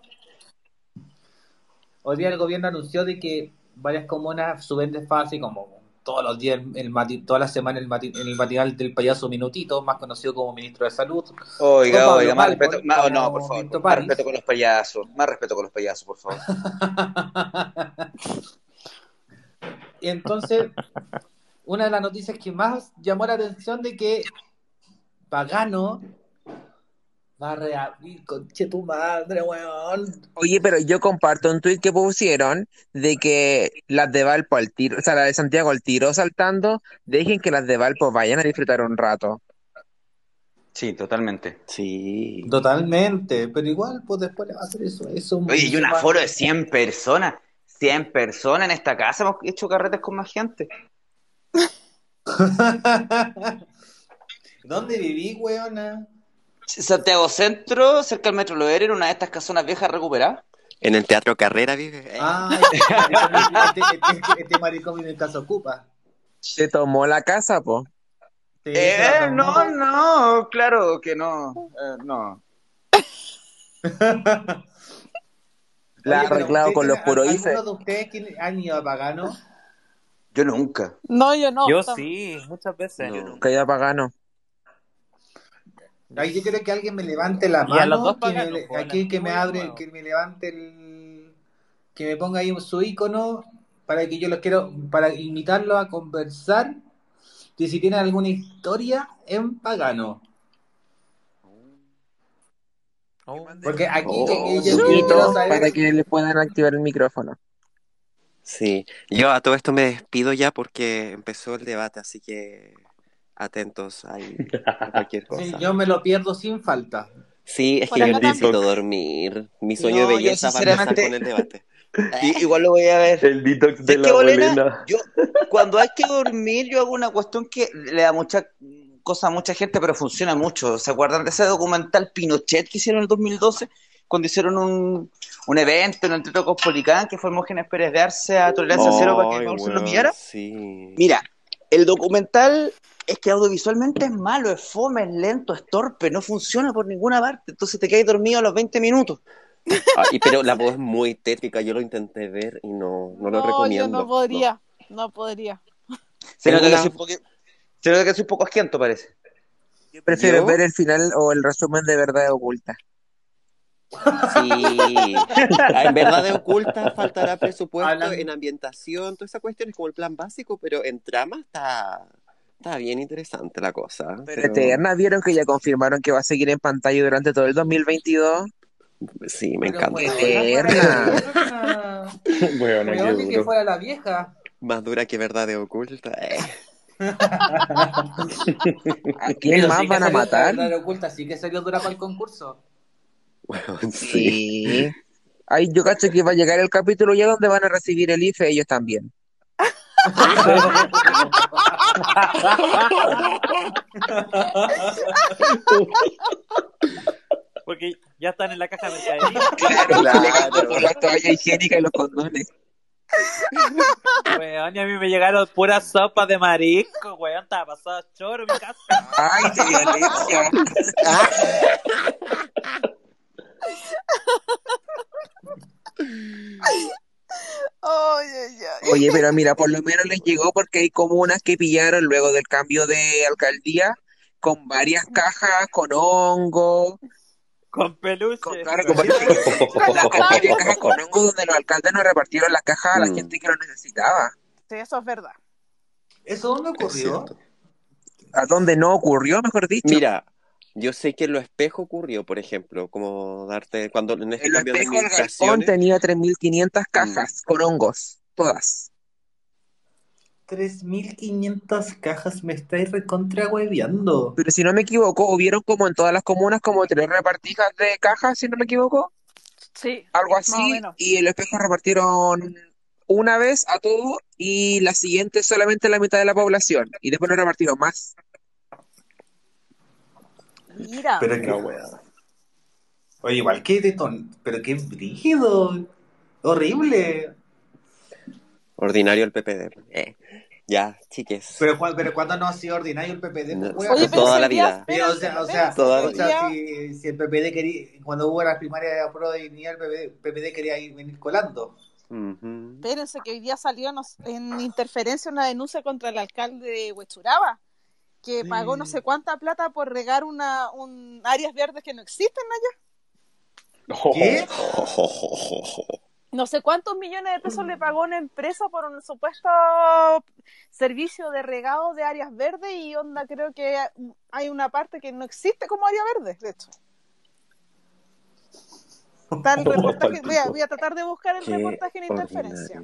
hoy día el gobierno anunció de que varias comunas suben de fase, como todos los días, el mati- toda la semana, el, mati- en el matinal del payaso Minutito, más conocido como ministro de Salud. Oiga, Con oiga, Pablo más respeto. más- no, por favor. Más respeto con los payasos. Más respeto con los payasos, por favor. Y entonces, una de las noticias que más llamó la atención de que Pagano va a reabrir, conche tu madre, weón. Oye, pero yo comparto un tuit que pusieron de que las de Valpo al tiro, o sea, la de Santiago al tiro saltando, dejen que las de Valpo vayan a disfrutar un rato. Sí, totalmente. Sí. Totalmente, pero igual, pues después le va a hacer eso. eso Oye, y un aforo de 100 personas. 100 personas en esta casa. Hemos hecho carretes con más gente. ¿Dónde viví, weona? Santiago Centro, cerca del Metro Loer, en una de estas casonas viejas recuperadas. En el Teatro Carrera vive. Eh, Ay, este, este, este, este maricón vive en casa ocupa. Se tomó la casa, po. Eh, no, no, claro que no. Eh, no. La ha arreglado ¿ustedes con los puroices. ¿Alguno de ustedes han ido a Pagano? Yo nunca. No, yo no. Yo sí, muchas veces. No. Nunca iba pagano. Ay, yo quiero que alguien me levante la Y a los mano, dos que paganos, me, aquí que me abre, nuevo. que me levante el, que me ponga ahí su icono para que yo los quiero, para invitarlos a conversar y si tienen alguna historia en Pagano. Porque aquí Oh. yo- yo- saber- para que le puedan activar el micrófono. Sí. Yo a todo esto me despido ya porque empezó el debate, así que atentos ahí a cualquier cosa. Sí, yo me lo pierdo sin falta. Sí, es que yo necesito dormir. Mi sueño No, de belleza va a empezar con el debate. I- igual lo voy a ver. El detox de la Bolena, yo, cuando hay que dormir, yo hago una cuestión que le da mucha cosa a mucha gente, pero funciona mucho. ¿Se acuerdan de ese documental Pinochet que hicieron en el 2012? Cuando hicieron un, un evento en el Teatro Cospolicán, que fue Mógenes Pérez de Arce a Tolerancia Cero para que Ay, Mauricio lo pillara. Sí. Mira, el documental es que audiovisualmente es malo, es fome, es lento, es torpe, no funciona por ninguna parte. Entonces te quedas dormido a los 20 minutos. Ah, y- pero la voz es muy tétrica, yo lo intenté ver y no, no lo No, recomiendo. yo no podría. No podría. Se nota, que soy un se nota que soy un poco asquiento, parece. Yo prefiero ¿Yo? ver el final o el resumen de verdad oculta. Sí. En verdad de oculta faltará presupuesto Hablan- en ambientación, toda esa cuestión es como el plan básico, pero en trama está, está bien interesante la cosa. Pero Eterna, ¿vieron que ya confirmaron que va a seguir en pantalla durante todo el 2022? Sí, me Pero, encanta. weona, Eterna. Bueno, ni que fuera la vieja. Más dura que verdad de oculta. eh. ¿A quién Pero más sí van a matar? La verdad oculta sí que salió dura para el concurso. Bueno, sí. Sí. Ay, yo cacho que va a llegar el capítulo ya donde van a recibir el IFE ellos también. Porque ya están en la caja de mercadería. Claro, Claro. por la toalla higiénica y los condones. Weón, y a mí me llegaron puras sopas de marisco, weón. Estaba pasado choro en mi casa. Ay, qué violencia. Oye, pero mira, por lo menos les llegó porque hay comunas que pillaron luego del cambio de alcaldía con varias cajas, con hongo, Con peluche. con, claro, con varias, con varias cajas con hongo donde los alcaldes no repartieron las cajas a la Mm. gente que lo necesitaba. Sí, eso es verdad. ¿Eso dónde ocurrió? A donde no ocurrió, mejor dicho. Mira, yo sé que en lo espejo ocurrió, por ejemplo, como darte cuando en este el cambio de espejo galpón administraciones. tenía 3.500 cajas con hongos, todas. 3.500 cajas, me estáis recontra hueveando. Pero si no me equivoco, hubieron como en todas las comunas como tres repartijas de cajas, si no me equivoco, Sí. algo así, y el espejo repartieron una vez a todo y la siguiente solamente a la mitad de la población, y después no repartieron más. Mira. Pero que, Oye, igual que de ton... pero qué brígido, horrible. Ordinario el PPD. Eh, ya, chiques. Pero, pero ¿cuándo no ha sido ordinario el PPD? No, pues, Oye, toda si la vida. Sí, o sea, o sea, o sea, si, si el PPD quería, cuando hubo las primarias de apruebo de dignidad, el PPD, PPD quería ir, venir colando. Ujú. Espérense que hoy día salió en interferencia una denuncia contra el alcalde de Huechuraba, que pagó no sé cuánta plata por regar una un áreas verdes que no existen allá. ¿Qué? No sé cuántos millones de pesos le pagó una empresa por un supuesto servicio de regado de áreas verdes y onda creo que hay una parte que no existe como área verde, de hecho. Está el reportaje, voy a, voy a tratar de buscar el Qué reportaje en interferencia.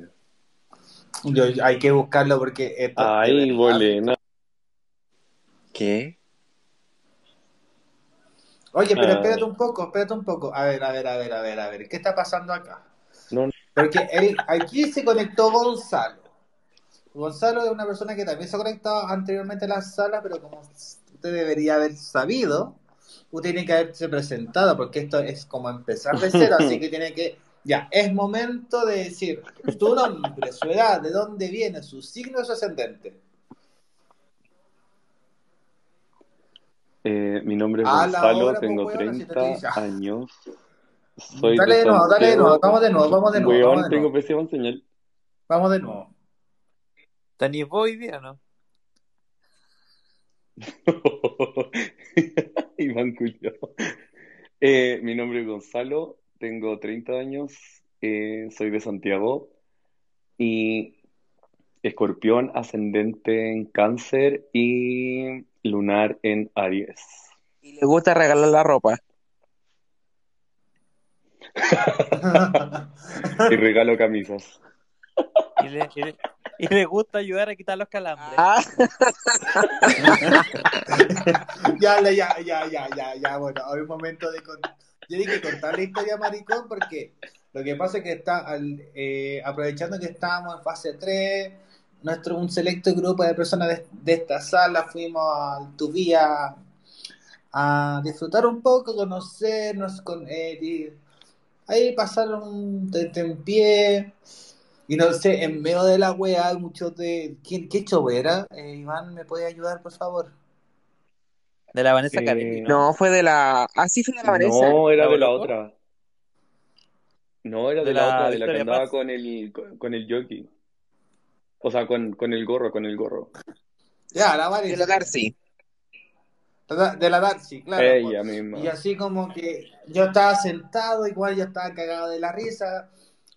Yo- hay que buscarlo porque Ay, bolena. ¿Qué? Oye, pero Ah. espérate un poco, espérate un poco. A ver, a ver, a ver, a ver, a ver. ¿Qué está pasando acá? No, Porque él, aquí se conectó Gonzalo. Gonzalo es una persona que también se ha conectado anteriormente a la sala, pero como usted debería haber sabido, usted tiene que haberse presentado, porque esto es como empezar de cero, así que tiene que... Ya, es momento de decir tu nombre, su edad, de dónde viene, su signo, su ascendente. Eh, mi nombre es A Gonzalo, hora, pues, tengo weón, si te 30 estoy- años. Soy Dale de nuevo, dale de nuevo, vamos de nuevo, vamos de nuevo, Weón, vamos de tengo nuevo. pésima señal. Vamos de nuevo. ¿Tenéis vos hoy día, no? Iván Cuyo. Eh, mi nombre es Gonzalo, tengo 30 años, eh, soy de Santiago y escorpión ascendente en cáncer y lunar en Aries. Y le gusta regalar la ropa. Y regalo camisas. Y le, y le- y le gusta ayudar a quitar los calambres. Ah, Ya, ya, ya, ya, ya, ya, bueno, hay un momento de... con- Yo dije contar la historia, maricón, porque lo que pasa es que está, al- eh, aprovechando que estábamos en fase 3, nuestro, un selecto grupo de personas de, de esta sala fuimos al Tubía a disfrutar un poco, conocernos, con, eh, y ahí pasaron un pie y no sé, en medio de la wea hay muchos de... ¿Quién, ¿Qué show era? Eh, Iván, ¿me puede ayudar, por favor? De la Vanessa Eh, Carelli, ¿no? no, fue de la. Ah, sí, fue de la Vanessa. No, era ¿La de la otra. No, era de, ¿De la, la otra, de la que andaba Paz? con el, con, con el jockey. O sea, con, con el gorro, con el gorro. Ya, la De Vanessa. la Darcy. De la Darcy, claro. Ella pues. misma. Y así como que yo estaba sentado, igual yo estaba cagado de la risa,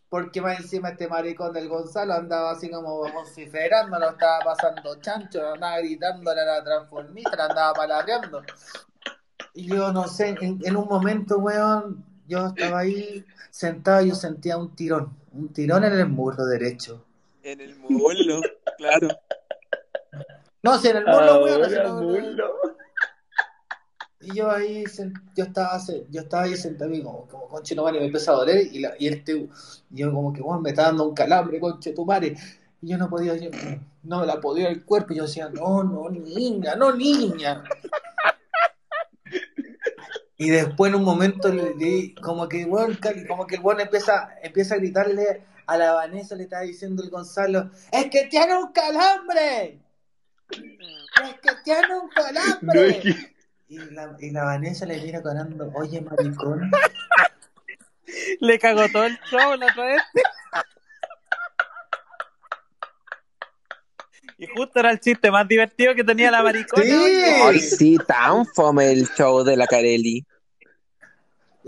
porque más encima este maricón del Gonzalo andaba así como vociferando, lo estaba pasando chancho, andaba gritándole a la transformista, la andaba palabreando. Y yo no sé, en, en un momento, weón, yo estaba ahí sentado y yo sentía un tirón, un tirón en el muslo derecho. En el muslo, claro. No, si en el muslo, weón, así Ahora, no- muslo. Y yo ahí, yo estaba, yo estaba ahí sentado y como, como conche no vale, me empezó a doler y, la, y este, y yo como que, bueno, me está dando un calambre, conche tu madre. Y yo no podía, yo, no me la podía el cuerpo y yo decía, no, no, niña, no, niña. Y después en un momento le, le- como que bueno, como que el bueno empieza, empieza a gritarle a la Vanessa, le está diciendo el Gonzalo, es que tiene un calambre. Es que tiene un No, calambre. es que- Y la, y la Vanessa le mira ganando, oye maricón. Le cagó todo el show la otra vez. Y justo era el chiste más divertido que tenía la maricona. Sí. Ay, sí, tan fome el show de la Carelli.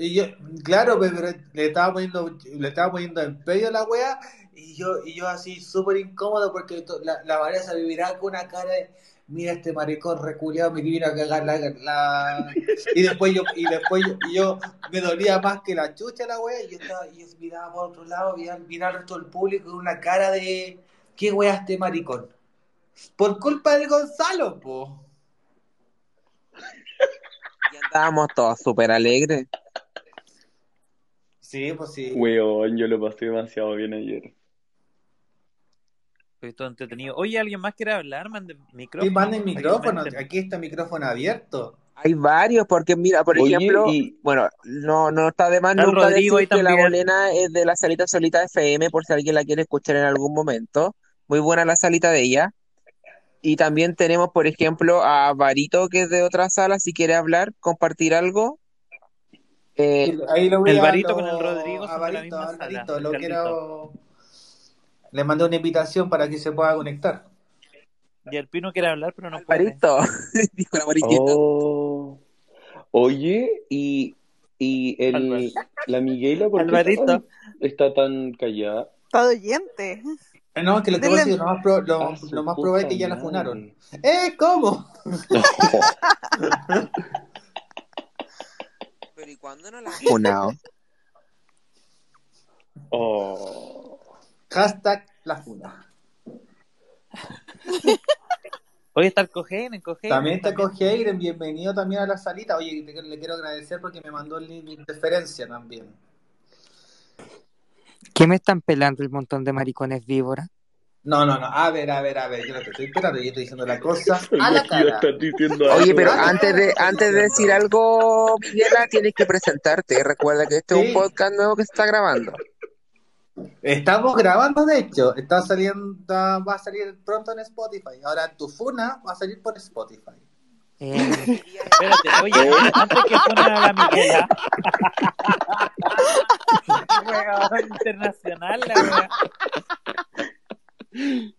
Y yo, claro, pe, pero le estaba poniendo, le estaba poniendo en pedio la wea, y yo, y yo así súper incómodo porque la, la me miraba con una cara de mira este maricón reculeado me vino a cagar la, la... y después yo, y después yo, y yo me dolía más que la chucha la wea, y yo estaba, y yo miraba por otro lado, miraba, miraba al resto del público con una cara de ¿qué wea este maricón? Por culpa del Gonzalo, po. Y andábamos todos súper alegres. Sí, pues sí. Weón, yo lo pasé demasiado bien ayer. Fue todo entretenido. Oye, ¿alguien más quiere hablar? Mande micrófono. Sí, manden micrófono, aquí está micrófono abierto. Hay varios, porque mira, por Oye, ejemplo, y- bueno, no, no está de más Está el nunca Rodrigo decir que la también. bolena es de la salita solita FM, por si alguien la quiere escuchar en algún momento. Muy buena la salita de ella. Y también tenemos, por ejemplo, a Varito, que es de otra sala, si quiere hablar, compartir algo. Eh, Ahí lo voy El lo- con el Rodrigo a misma a el lo quiero. Le mandé una invitación para que se pueda conectar. Y el Pino quiere hablar, pero no puede. Alvarito, dijo la. Oh. Oye, y, y el, Alvarito. la Miguela, ¿por qué está tan, está tan callada? Está oyente. Eh, No, que lo que que lo más, pro- lo, A su lo más probable es que ya la funaron. ¿Eh? ¿Cómo? Pero ¿y cuándo no la funado? Oh. Hashtag la funa. Hoy está el Cogen, Cogen. También está Cogen, bienvenido también a la salita. Oye, te- le quiero agradecer porque me mandó el link de interferencia también. ¿Qué me están pelando el montón de maricones víboras? No, no, no, a ver, a ver, a ver, yo no te estoy esperando, yo estoy diciendo la cosa a la cara. Oye, pero Ah, antes de, antes de decir algo, Miguela, tienes que presentarte. Recuerda que este es un podcast nuevo que se está grabando. Estamos grabando, de hecho, está saliendo, va a salir pronto en Spotify. Ahora tu funa va a salir por Spotify. Eh, Espérate, oye, antes que fuera la Miguela. Internacional, la.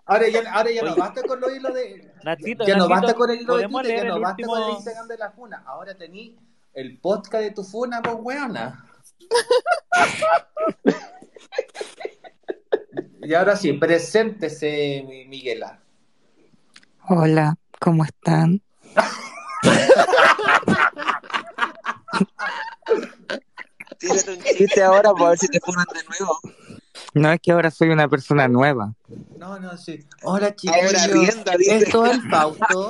Ahora ya, ahora ya no basta con los hilos de. Nachito, Ya no Nachito, basta con el hilo de ¿podemos Twitter, ya no basta con el último? Instagram de la funa. Ahora tení el podcast de tu funa, pues weona. Y ahora sí, preséntese, mi- Miguela. hola, ¿cómo están? Tírate un chiste ahora para ver si te funan de nuevo. No es que ahora soy una persona nueva. No, no, sí. Hola, dice. Esto es el Fausto.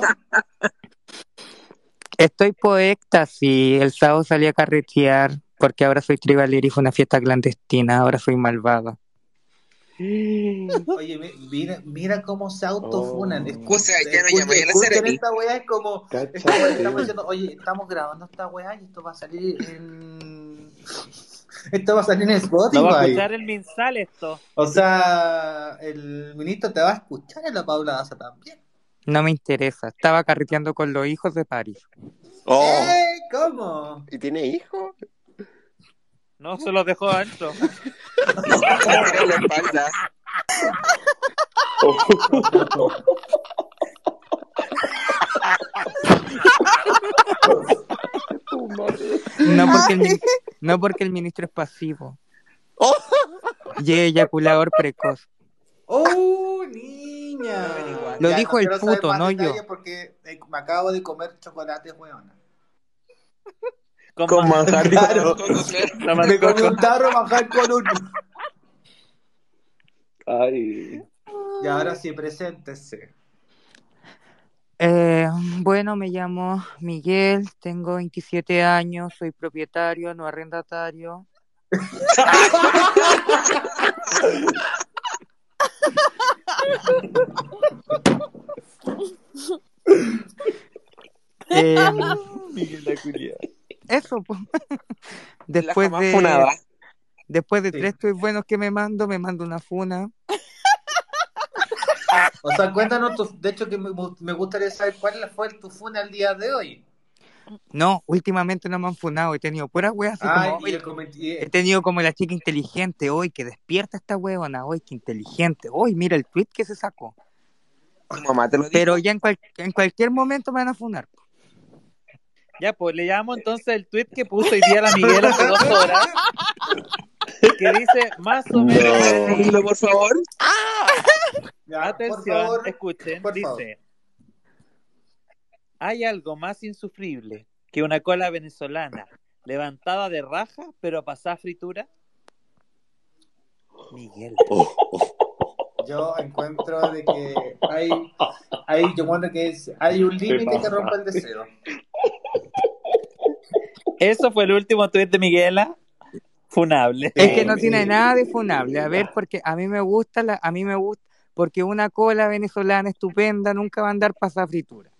Estoy poeta, sí. El sábado salí a carretear porque ahora soy tribalera y fue una fiesta clandestina. Ahora soy malvada. Oye, mi- mira, mira cómo se autofunan. Oh. O sea, ya no a la esta weá, es como, estamos diciendo, oye, estamos grabando esta weá y esto va a salir en... Esto va a salir en Lo va a Spotify. escuchar el Minsal esto. O sea, el ministro te va a escuchar en la Paula Daza también. No me interesa. Estaba carreteando con los hijos de París. Oh, ¡Eh! ¿Cómo? ¿y tiene hijo? No se los dejó ancho. Tira la espalda. No porque el, no porque el ministro es pasivo. Oh. Y es eyaculador precoz. ¡Oh, niña! Lo Ya, dijo el puto, no yo. Porque eh, me acabo de comer chocolate, weona. Con, Con manjar Claro. Me comí un tarro bajar con un... Ay. Y ahora sí, preséntese. Eh, bueno, me llamo Miguel, tengo 27 años, soy propietario, no arrendatario. Eh, eso, pues. Después de, después de Sí. tres tweets buenos que me mando, me mando una funa. O sea, cuéntanos, tu- de hecho que me, me gustaría saber cuál fue tu funa el día de hoy. No, últimamente no me han funado, he tenido puras weas así Ay, como, y "Oye, el coment- y- He tenido como la chica inteligente hoy, que despierta esta huevona, hoy que inteligente, hoy mira el tweet que se sacó. Tu mamá te lo dijo. Pero ya en, cual- en cualquier momento me van a funar. Ya, pues le llamo entonces el tweet que puso hoy día la Miguel hace dos horas. Que dice más o menos. Dilo, por favor. Ya, por Atención, favor, escuchen. por dice: favor. Hay algo más insufrible que una cola venezolana levantada de raja, pero pasada a fritura. Miguel. Yo encuentro de que hay, hay yo encuentro que es, hay un límite que rompe el deseo. Eso fue el último tweet de Miguela. Funable. Es que no tiene nada de funable. A ver, porque a mí me gusta, la, a mí me gusta, porque una cola venezolana estupenda nunca va a andar pasada fritura.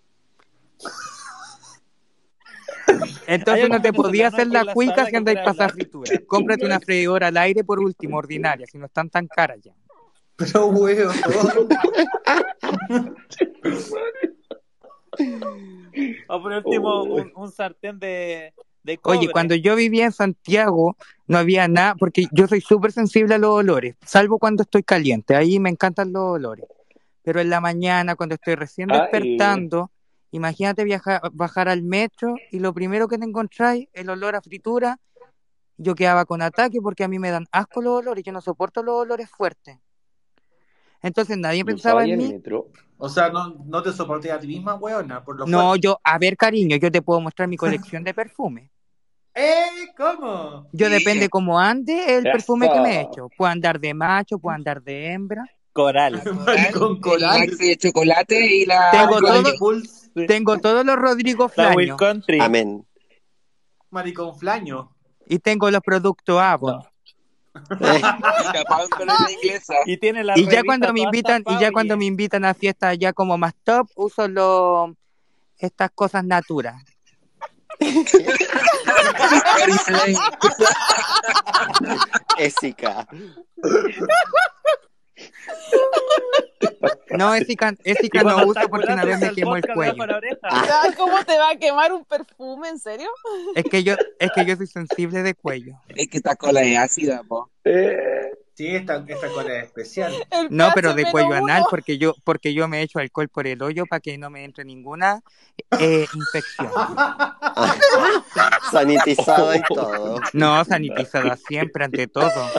Entonces no te podía hacer la cuica si andáis pasada fritura. Cómprate una freidora al aire por último, ordinaria, si no están tan caras ya. Pero huevo. O por último, un, un sartén de, de. Oye, cuando yo vivía en Santiago no había nada, porque yo soy súper sensible a los olores, salvo cuando estoy caliente, ahí me encantan los olores. Pero en la mañana, cuando estoy recién Ay. despertando, imagínate viajar, bajar al metro y lo primero que te encontráis, el olor a fritura, yo quedaba con ataque porque a mí me dan asco los olores, yo no soporto los olores fuertes. Entonces nadie ¿No pensaba en mí. metro? O sea, no, no te soporté a ti misma, weona, por lo No, cual- yo, a ver, cariño, yo te puedo mostrar mi colección de perfumes. ¡Eh! ¿Cómo? Yo depende cómo ande el Eso. perfume que me he hecho. Puedo andar de macho, puedo andar de hembra. coral. Maricón El coral. De chocolate y la. Tengo todo-. Tengo todos los Rodrigo Flaño Country. Amén. Maricón flaño. y tengo los productos Avon. Con. Y tiene la Y ya cuando me invitan, y ya cuando me invitan a fiestas ya como más top, uso los estas cosas naturas. Oriflame. No, cuando no uso porque una vez me quemó el cuello. Ah. ¿Cómo te va a quemar un perfume? ¿En serio? Es que yo, es que yo soy sensible de cuello. Es que esta cola es ácida, po. Sí, esta, esta cola es especial. No, pero de cuello uno. anal porque yo, porque yo me echo alcohol por el hoyo para que no me entre ninguna eh, infección. Sanitizado y todo. No, sanitizada siempre ante todo.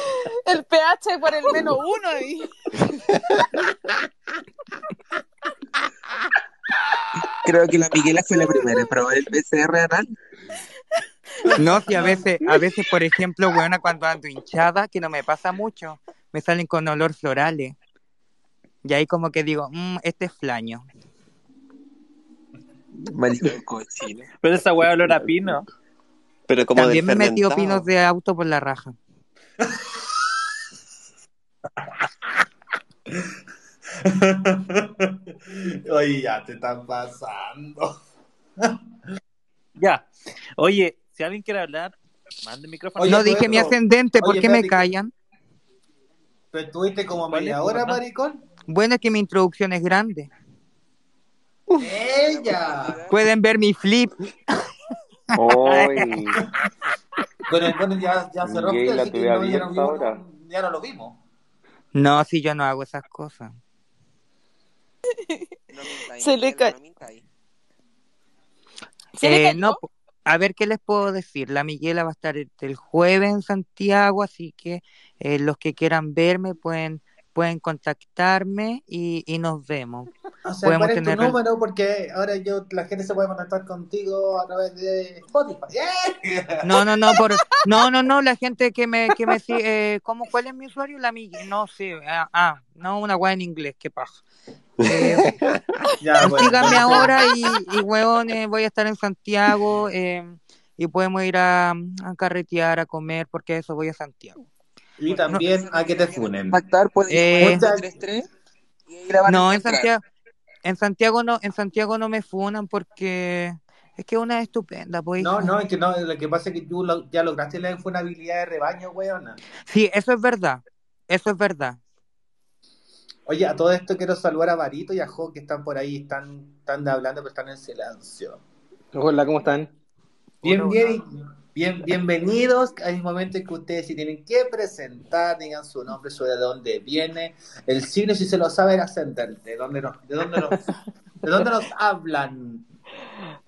Por el menos uno ahí. Creo que la Miguela fue la primera en probar el PCR anal. No, si a veces, a veces, por ejemplo, buena cuando ando hinchada, que no me pasa mucho, me salen con olor florales. Y ahí como que digo, "Mm, este es flaño. Cochino. Pero esa hueá olor a pino. Pero como También me he metido desfermentado. pinos de auto por la raja. Oye, ya te están pasando. Ya. Oye, si alguien quiere hablar, mande el micrófono. Oye, no dije mi ascendente, ¿por Oye, qué me callan? ¿Pero estuviste como ¿Cuál media hora, maricón? Bueno, es que mi introducción es grande. ¡Ella! Pueden ver mi flip. Hoy. Bueno, bueno, ya, ya así que tuve no, ya, no ya no lo vimos. No, si yo no hago esas cosas. Se le cae. ¿Se le Eh, no, a ver qué les puedo decir. La Miguela va a estar el, el jueves en Santiago, así que eh, los que quieran verme pueden, pueden contactarme y, y nos vemos. O sea, Podemos ¿cuál es tu tener- número? Porque ahora yo, la gente se puede contactar contigo a través de Spotify. ¡Yeah! No, no, no, por, no, no, no, la gente que me, que me sigue, eh, ¿cómo, cuál es mi usuario? La Miguel, no, sí, ah, ah, no, una weá en inglés, qué paja. Eh, Ya, bueno, síganme ahora y, y weón, eh, voy a estar en Santiago eh, y podemos ir a, a carretear, a comer, porque eso voy a Santiago. Y también a que te funen. Contactar, pueden Eh, llamar al 433 y ahí la van a No, en. Santiago, en Santiago no, en Santiago no me funan porque es que una es estupenda, pues. No, no, es que no, lo que pasa es que tú lo- ya lograste la infunabilidad de rebaño, weona. Sí, eso es verdad, eso es verdad. Oye, a todo esto quiero saludar a Barito y a Jo que están por ahí, están, están hablando, pero están en silencio. Hola, ¿cómo están? Bien, bien, bien, bienvenidos. Hay un momento en que ustedes si tienen que presentar, digan su nombre, su de dónde viene, el signo si se lo sabe el ascendente, de dónde nos, de dónde nos, de dónde nos hablan.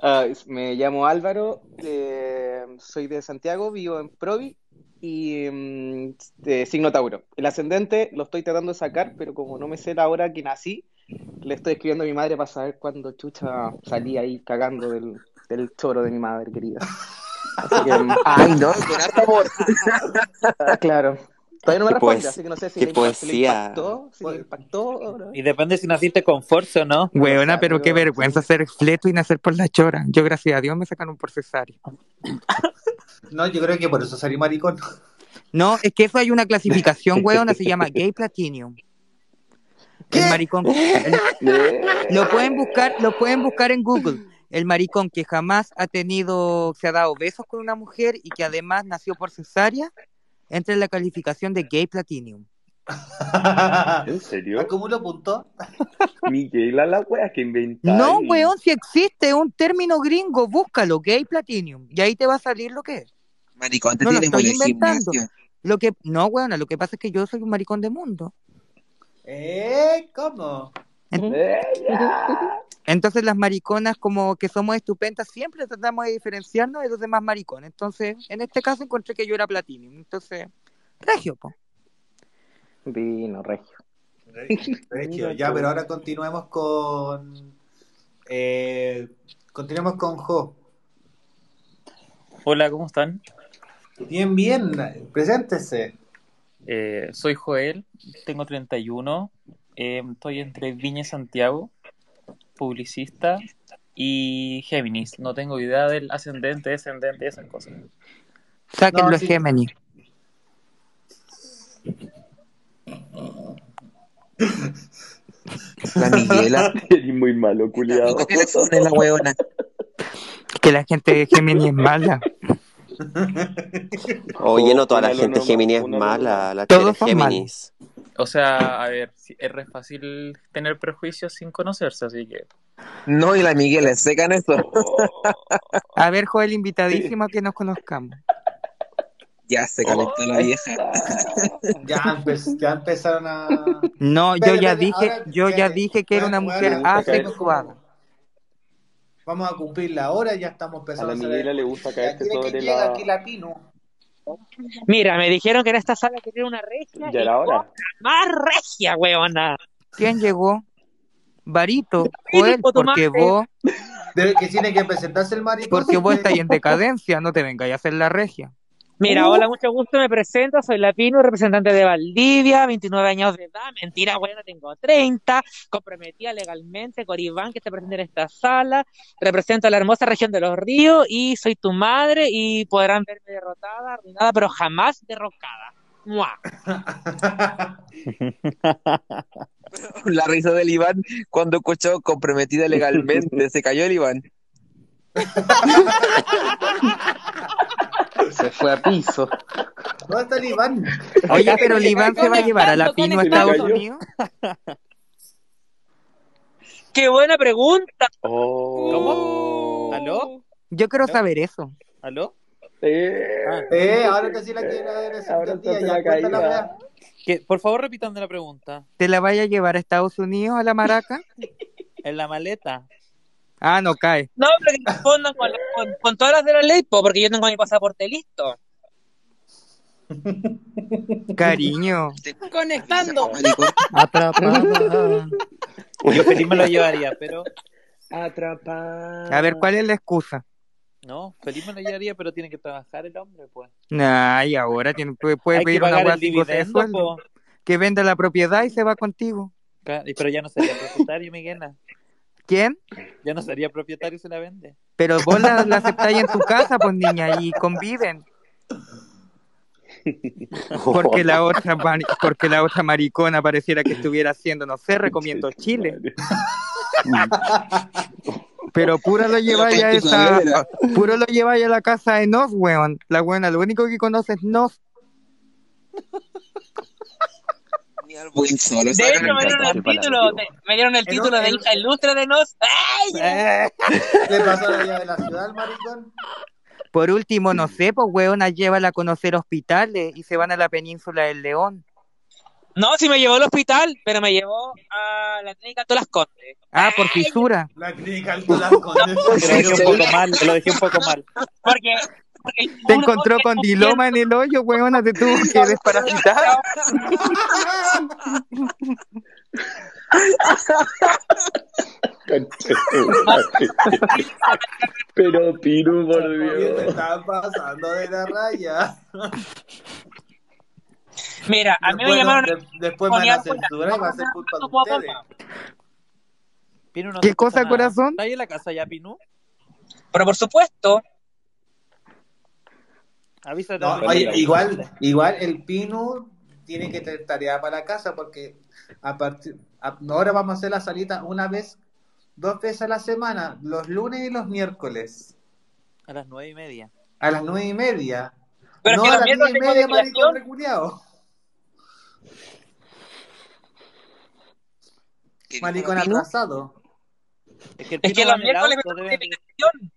Ah, me llamo Álvaro, eh, soy de Santiago, vivo en Provi y mm, de signo Tauro. El ascendente lo estoy tratando de sacar, pero como no me sé la hora que nací, le estoy escribiendo a mi madre para saber cuándo chucha salí ahí cagando del, del choro de mi madre querida. Así que, Ay, no, con harto amor. ah, claro. Todavía no me responde, poes- así que no sé si qué le, poesía. impactó, si le impactó. no. Y depende si naciste con fuerza o no. Weona, pero qué vergüenza ser fleto y nacer por la chora. Yo, gracias a Dios, me sacaron por cesárea. No, yo creo que por eso salí maricón. No, es que eso hay una clasificación, weona, se llama Gay Platinum. El maricón. el- lo pueden buscar, lo pueden buscar en Google. El maricón que jamás ha tenido, se ha dado besos con una mujer y que además nació por cesárea, entra en la calificación de Gay Platinum. ¿En serio? ¿Acumulo puntos? Miguela, la wea que inventáis. No, weón, si existe un término gringo, búscalo, Gay Platinum, y ahí te va a salir lo que es. Maricón, te No lo estoy inventando. Lo que, no, weona, lo que pasa es que yo soy un maricón de mundo. ¿Eh? ¿Cómo? Entonces las mariconas como que somos estupendas siempre tratamos de diferenciarnos de los demás maricones. Entonces, en este caso encontré que yo era platinum. Entonces, regio, po. Vino, regio. Regio, ya, pero ahora continuemos con. Eh, continuemos con Jo. Hola, ¿cómo están? Bien, bien, preséntese. Eh, soy Joel, tengo 31, Eh, estoy entre Viña y Santiago, publicista y Géminis. No tengo idea del ascendente, descendente y esas cosas. Sáquenlo No, a sí. Géminis. La Miguela. Eres muy malo, culiado. ¿Qué le pone la huevona? Que la gente de Géminis es mala. Oye, no toda la gente Géminis es mala, la Todos son Géminis. O sea, a ver, es re fácil tener prejuicios sin conocerse, así que No, y la Miguela es seca en eso. A ver, Joel, invitadísimo a que nos conozcamos. Ya se calentó la vieja. Ya, empe- ya empezaron a. No, yo ya dije, ahora, yo ya dije que era una mujer asexuada. Vamos a cumplir la hora, ya estamos A empezando la a hacer. Miguela le gusta caerse sobre la... aquí la Pino. Mira, me dijeron que en esta sala quería una regia Ya era hora. más regia, weona. ¿Quién llegó? Barito, Filipo, tu porque madre. vos, Debe que tiene que presentarse el mariposa. porque vos estáis en decadencia, no te vengáis a hacer la regia. Mira, hola, mucho gusto, me presento, soy Lapino, representante de Valdivia, 29 años de edad, mentira, bueno, tengo 30, comprometida legalmente con Iván, que está presente en esta sala, represento a la hermosa región de los ríos y soy tu madre y podrán verme derrotada, arruinada, pero jamás derrocada. ¡Mua! La risa del Iván cuando escuchó comprometida legalmente. Se cayó el Iván. Se fue a piso. ¿Dónde está el Iván? Oye, pero el Iván se va a llevar a la Pino a. Estados Unidos. ¡Qué buena pregunta! Oh. ¿Cómo? ¿Aló? Yo quiero saber eso. ¿Aló? Eh, Ah. Eh, ahora te sí la quiere ver Ahora esa tía, ya la. ¿Qué? Por favor, repitando la pregunta. ¿Te la vaya a llevar a Estados Unidos a la maraca? En la maleta. Ah, no cae. No, pero que respondan con, la- con, con todas las de la ley, po, porque yo tengo mi pasaporte listo. Cariño. Conectando. Atrapada. Yo feliz me lo llevaría, pero Atrapada. A ver, ¿cuál es la excusa? no, feliz me lo llevaría, pero tiene que trabajar el hombre, pues. Ay, ahora tiene, puede, puede Hay que pedir una pagar dividendo. Que venda la propiedad y se va contigo. Pero ya no sería propietario, Miguela. ¿Quién? Ya no sería propietario si la vende. Pero vos la, la aceptáis en tu casa, pues niña, y conviven. Porque la otra mari- porque la otra maricona pareciera que estuviera haciendo, no sé, recomiendo Chile. Pero puro lo lleváis a esa, puro lo lleváis a la casa de Nos, weón. La buena, lo único que conoce es Nos. Ni al buen solo. De hecho, me dieron el título, de, me dieron el título de hija ilustre de nos. ¡Ay! ¿Le pasó la llave de la ciudad maricón? Por último, no sé, pues weona, llévala a conocer hospitales y se van a la península del León. No, sí me llevó al hospital, pero me llevó a la clínica Todas las Condes. Ah, por fisura. La clínica Alto Las Condes. Lo dejé un poco mal, lo dejé un poco mal. Porque Te encontró con diloma en el hoyo, weona, te tuvo que desparasitar. Pero Piru, por Oye, te Dios. están pasando de la raya. Mira, a mí me llamaron de- después me van a censurar y va a ser culpa de ustedes. Pinu, no ¿Qué cosa, corazón? ¿Estás ahí en la casa ya, Pinu? Pero por supuesto. No, oye, igual, igual el Pinu tiene que tener tarea para la casa porque a partir a- ahora vamos a hacer la salita una vez, dos veces a la semana, los lunes y los miércoles, A las nueve y media. a las nueve y media. pero no que a las miércoles y media, maricón reculeado. ¿Qué dijo Maricón Pino? atrasado. Es que el Es Pino que los miércoles me auto, toca debe- depilación.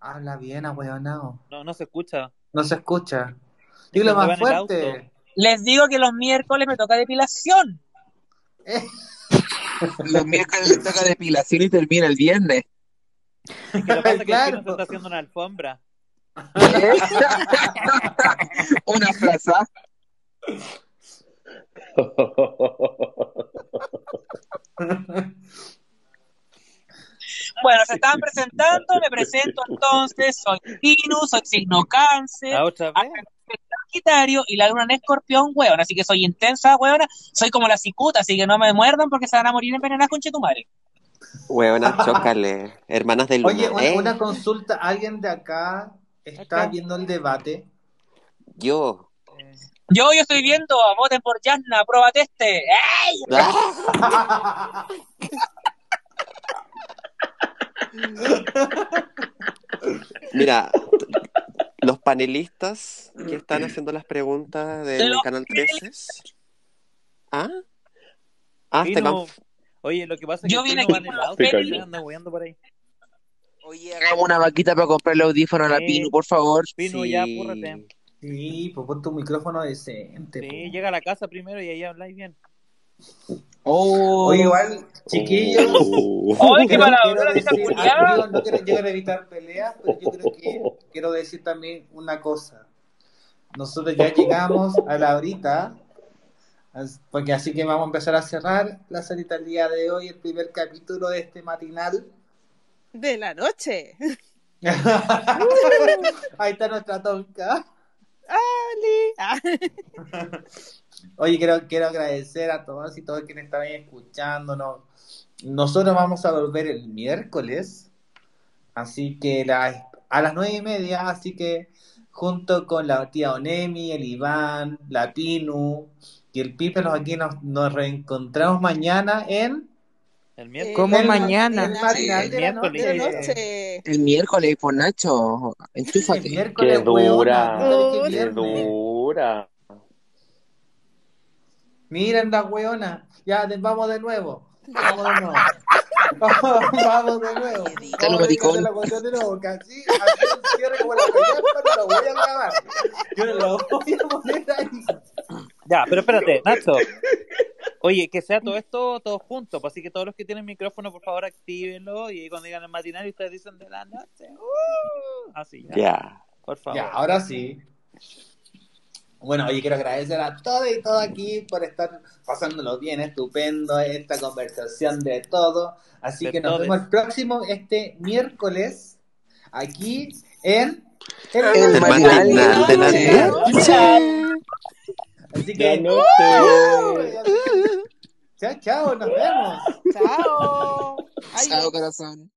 Habla bien, ahueonao. No, no se escucha. No se escucha. Es Dilo que más fuerte. Les digo que los miércoles me toca depilación. Eh, Los miércoles le toca depilación y termina el viernes. Es que lo que pasa que el Claro. Se está haciendo una alfombra. Una plaza. Bueno, se estaban presentando, me presento entonces, soy Pinu, soy signo cáncer, ¿La otra vez? Sagitario y la luna en escorpión, weón. Así que soy intensa, weón. Soy como la cicuta, así que no me muerdan porque se van a morir envenenadas con chetumare. Huevona, chócale. Hermanas de luna. Oye, una, ¿eh? una consulta, ¿alguien de acá está viendo el debate? Yo. Yo, yo estoy viendo, voten por Yasna, pruébate este. ¡Ey! Mira, los panelistas que están haciendo las preguntas del Los Canal 13. ¿Ah? Ah, te Pino, lo- Oye, lo que pasa es Yo que vine Pino va aquí en por el auto Se y cayó. anda hueando por ahí. Oye, hagamos una vaquita para comprarle audífono a la Sí. Pinu, por favor. Pino, ya, apúrrate. Sí, pues pon tu micrófono decente. Sí, llega a la casa primero y ahí habláis bien. Oh. Oye, igual, chiquillos. Oh. ¡Ay, qué palabra, quiero ah, no, no quiero llegar a evitar peleas, pero yo creo que quiero decir también una cosa. Nosotros ya llegamos a la horita, porque así que vamos a empezar a cerrar la salita el día de hoy, el primer capítulo de este matinal. De la noche. Ahí está nuestra tonca. Ali. Ah. Oye, quiero, quiero agradecer a todos y todos quienes están ahí escuchándonos. Nosotros vamos a volver el miércoles, así que la- a las nueve y media, así que junto con la tía Onemi, el Iván, la Pinu y el Pipe, nos aquí nos, nos reencontramos mañana en El miércoles. ¿Cómo el, mañana? el matinal El de la miércoles. De la noche. El miércoles, por Nacho. El miércoles, Qué dura. weona, Qué dura. Miren la weona. Ya, de- vamos de nuevo. Vamos de nuevo. vamos de nuevo. Vamos a dedicarle maricón. la cuestión de nuevo, porque así, así el cierre como la no lo voy a grabar. Yo no lo voy a poner ahí. Ya, pero espérate, Nacho. Oye, que sea todo esto todos juntos, pues así que todos los que tienen micrófono, por favor, actívenlo y cuando digan el matinal y ustedes dicen de la noche. ¡uh! así, ya, Ya. por favor. Ya, ahora sí. Bueno, oye, quiero agradecer a todos y todas aquí por estar pasándolo bien, estupendo esta conversación de todo. Así De que nos todes. vemos el próximo, este miércoles, aquí en El matinal de la noche. Así que, no sé. chao, chao, nos vemos. Chao. Chao, corazón.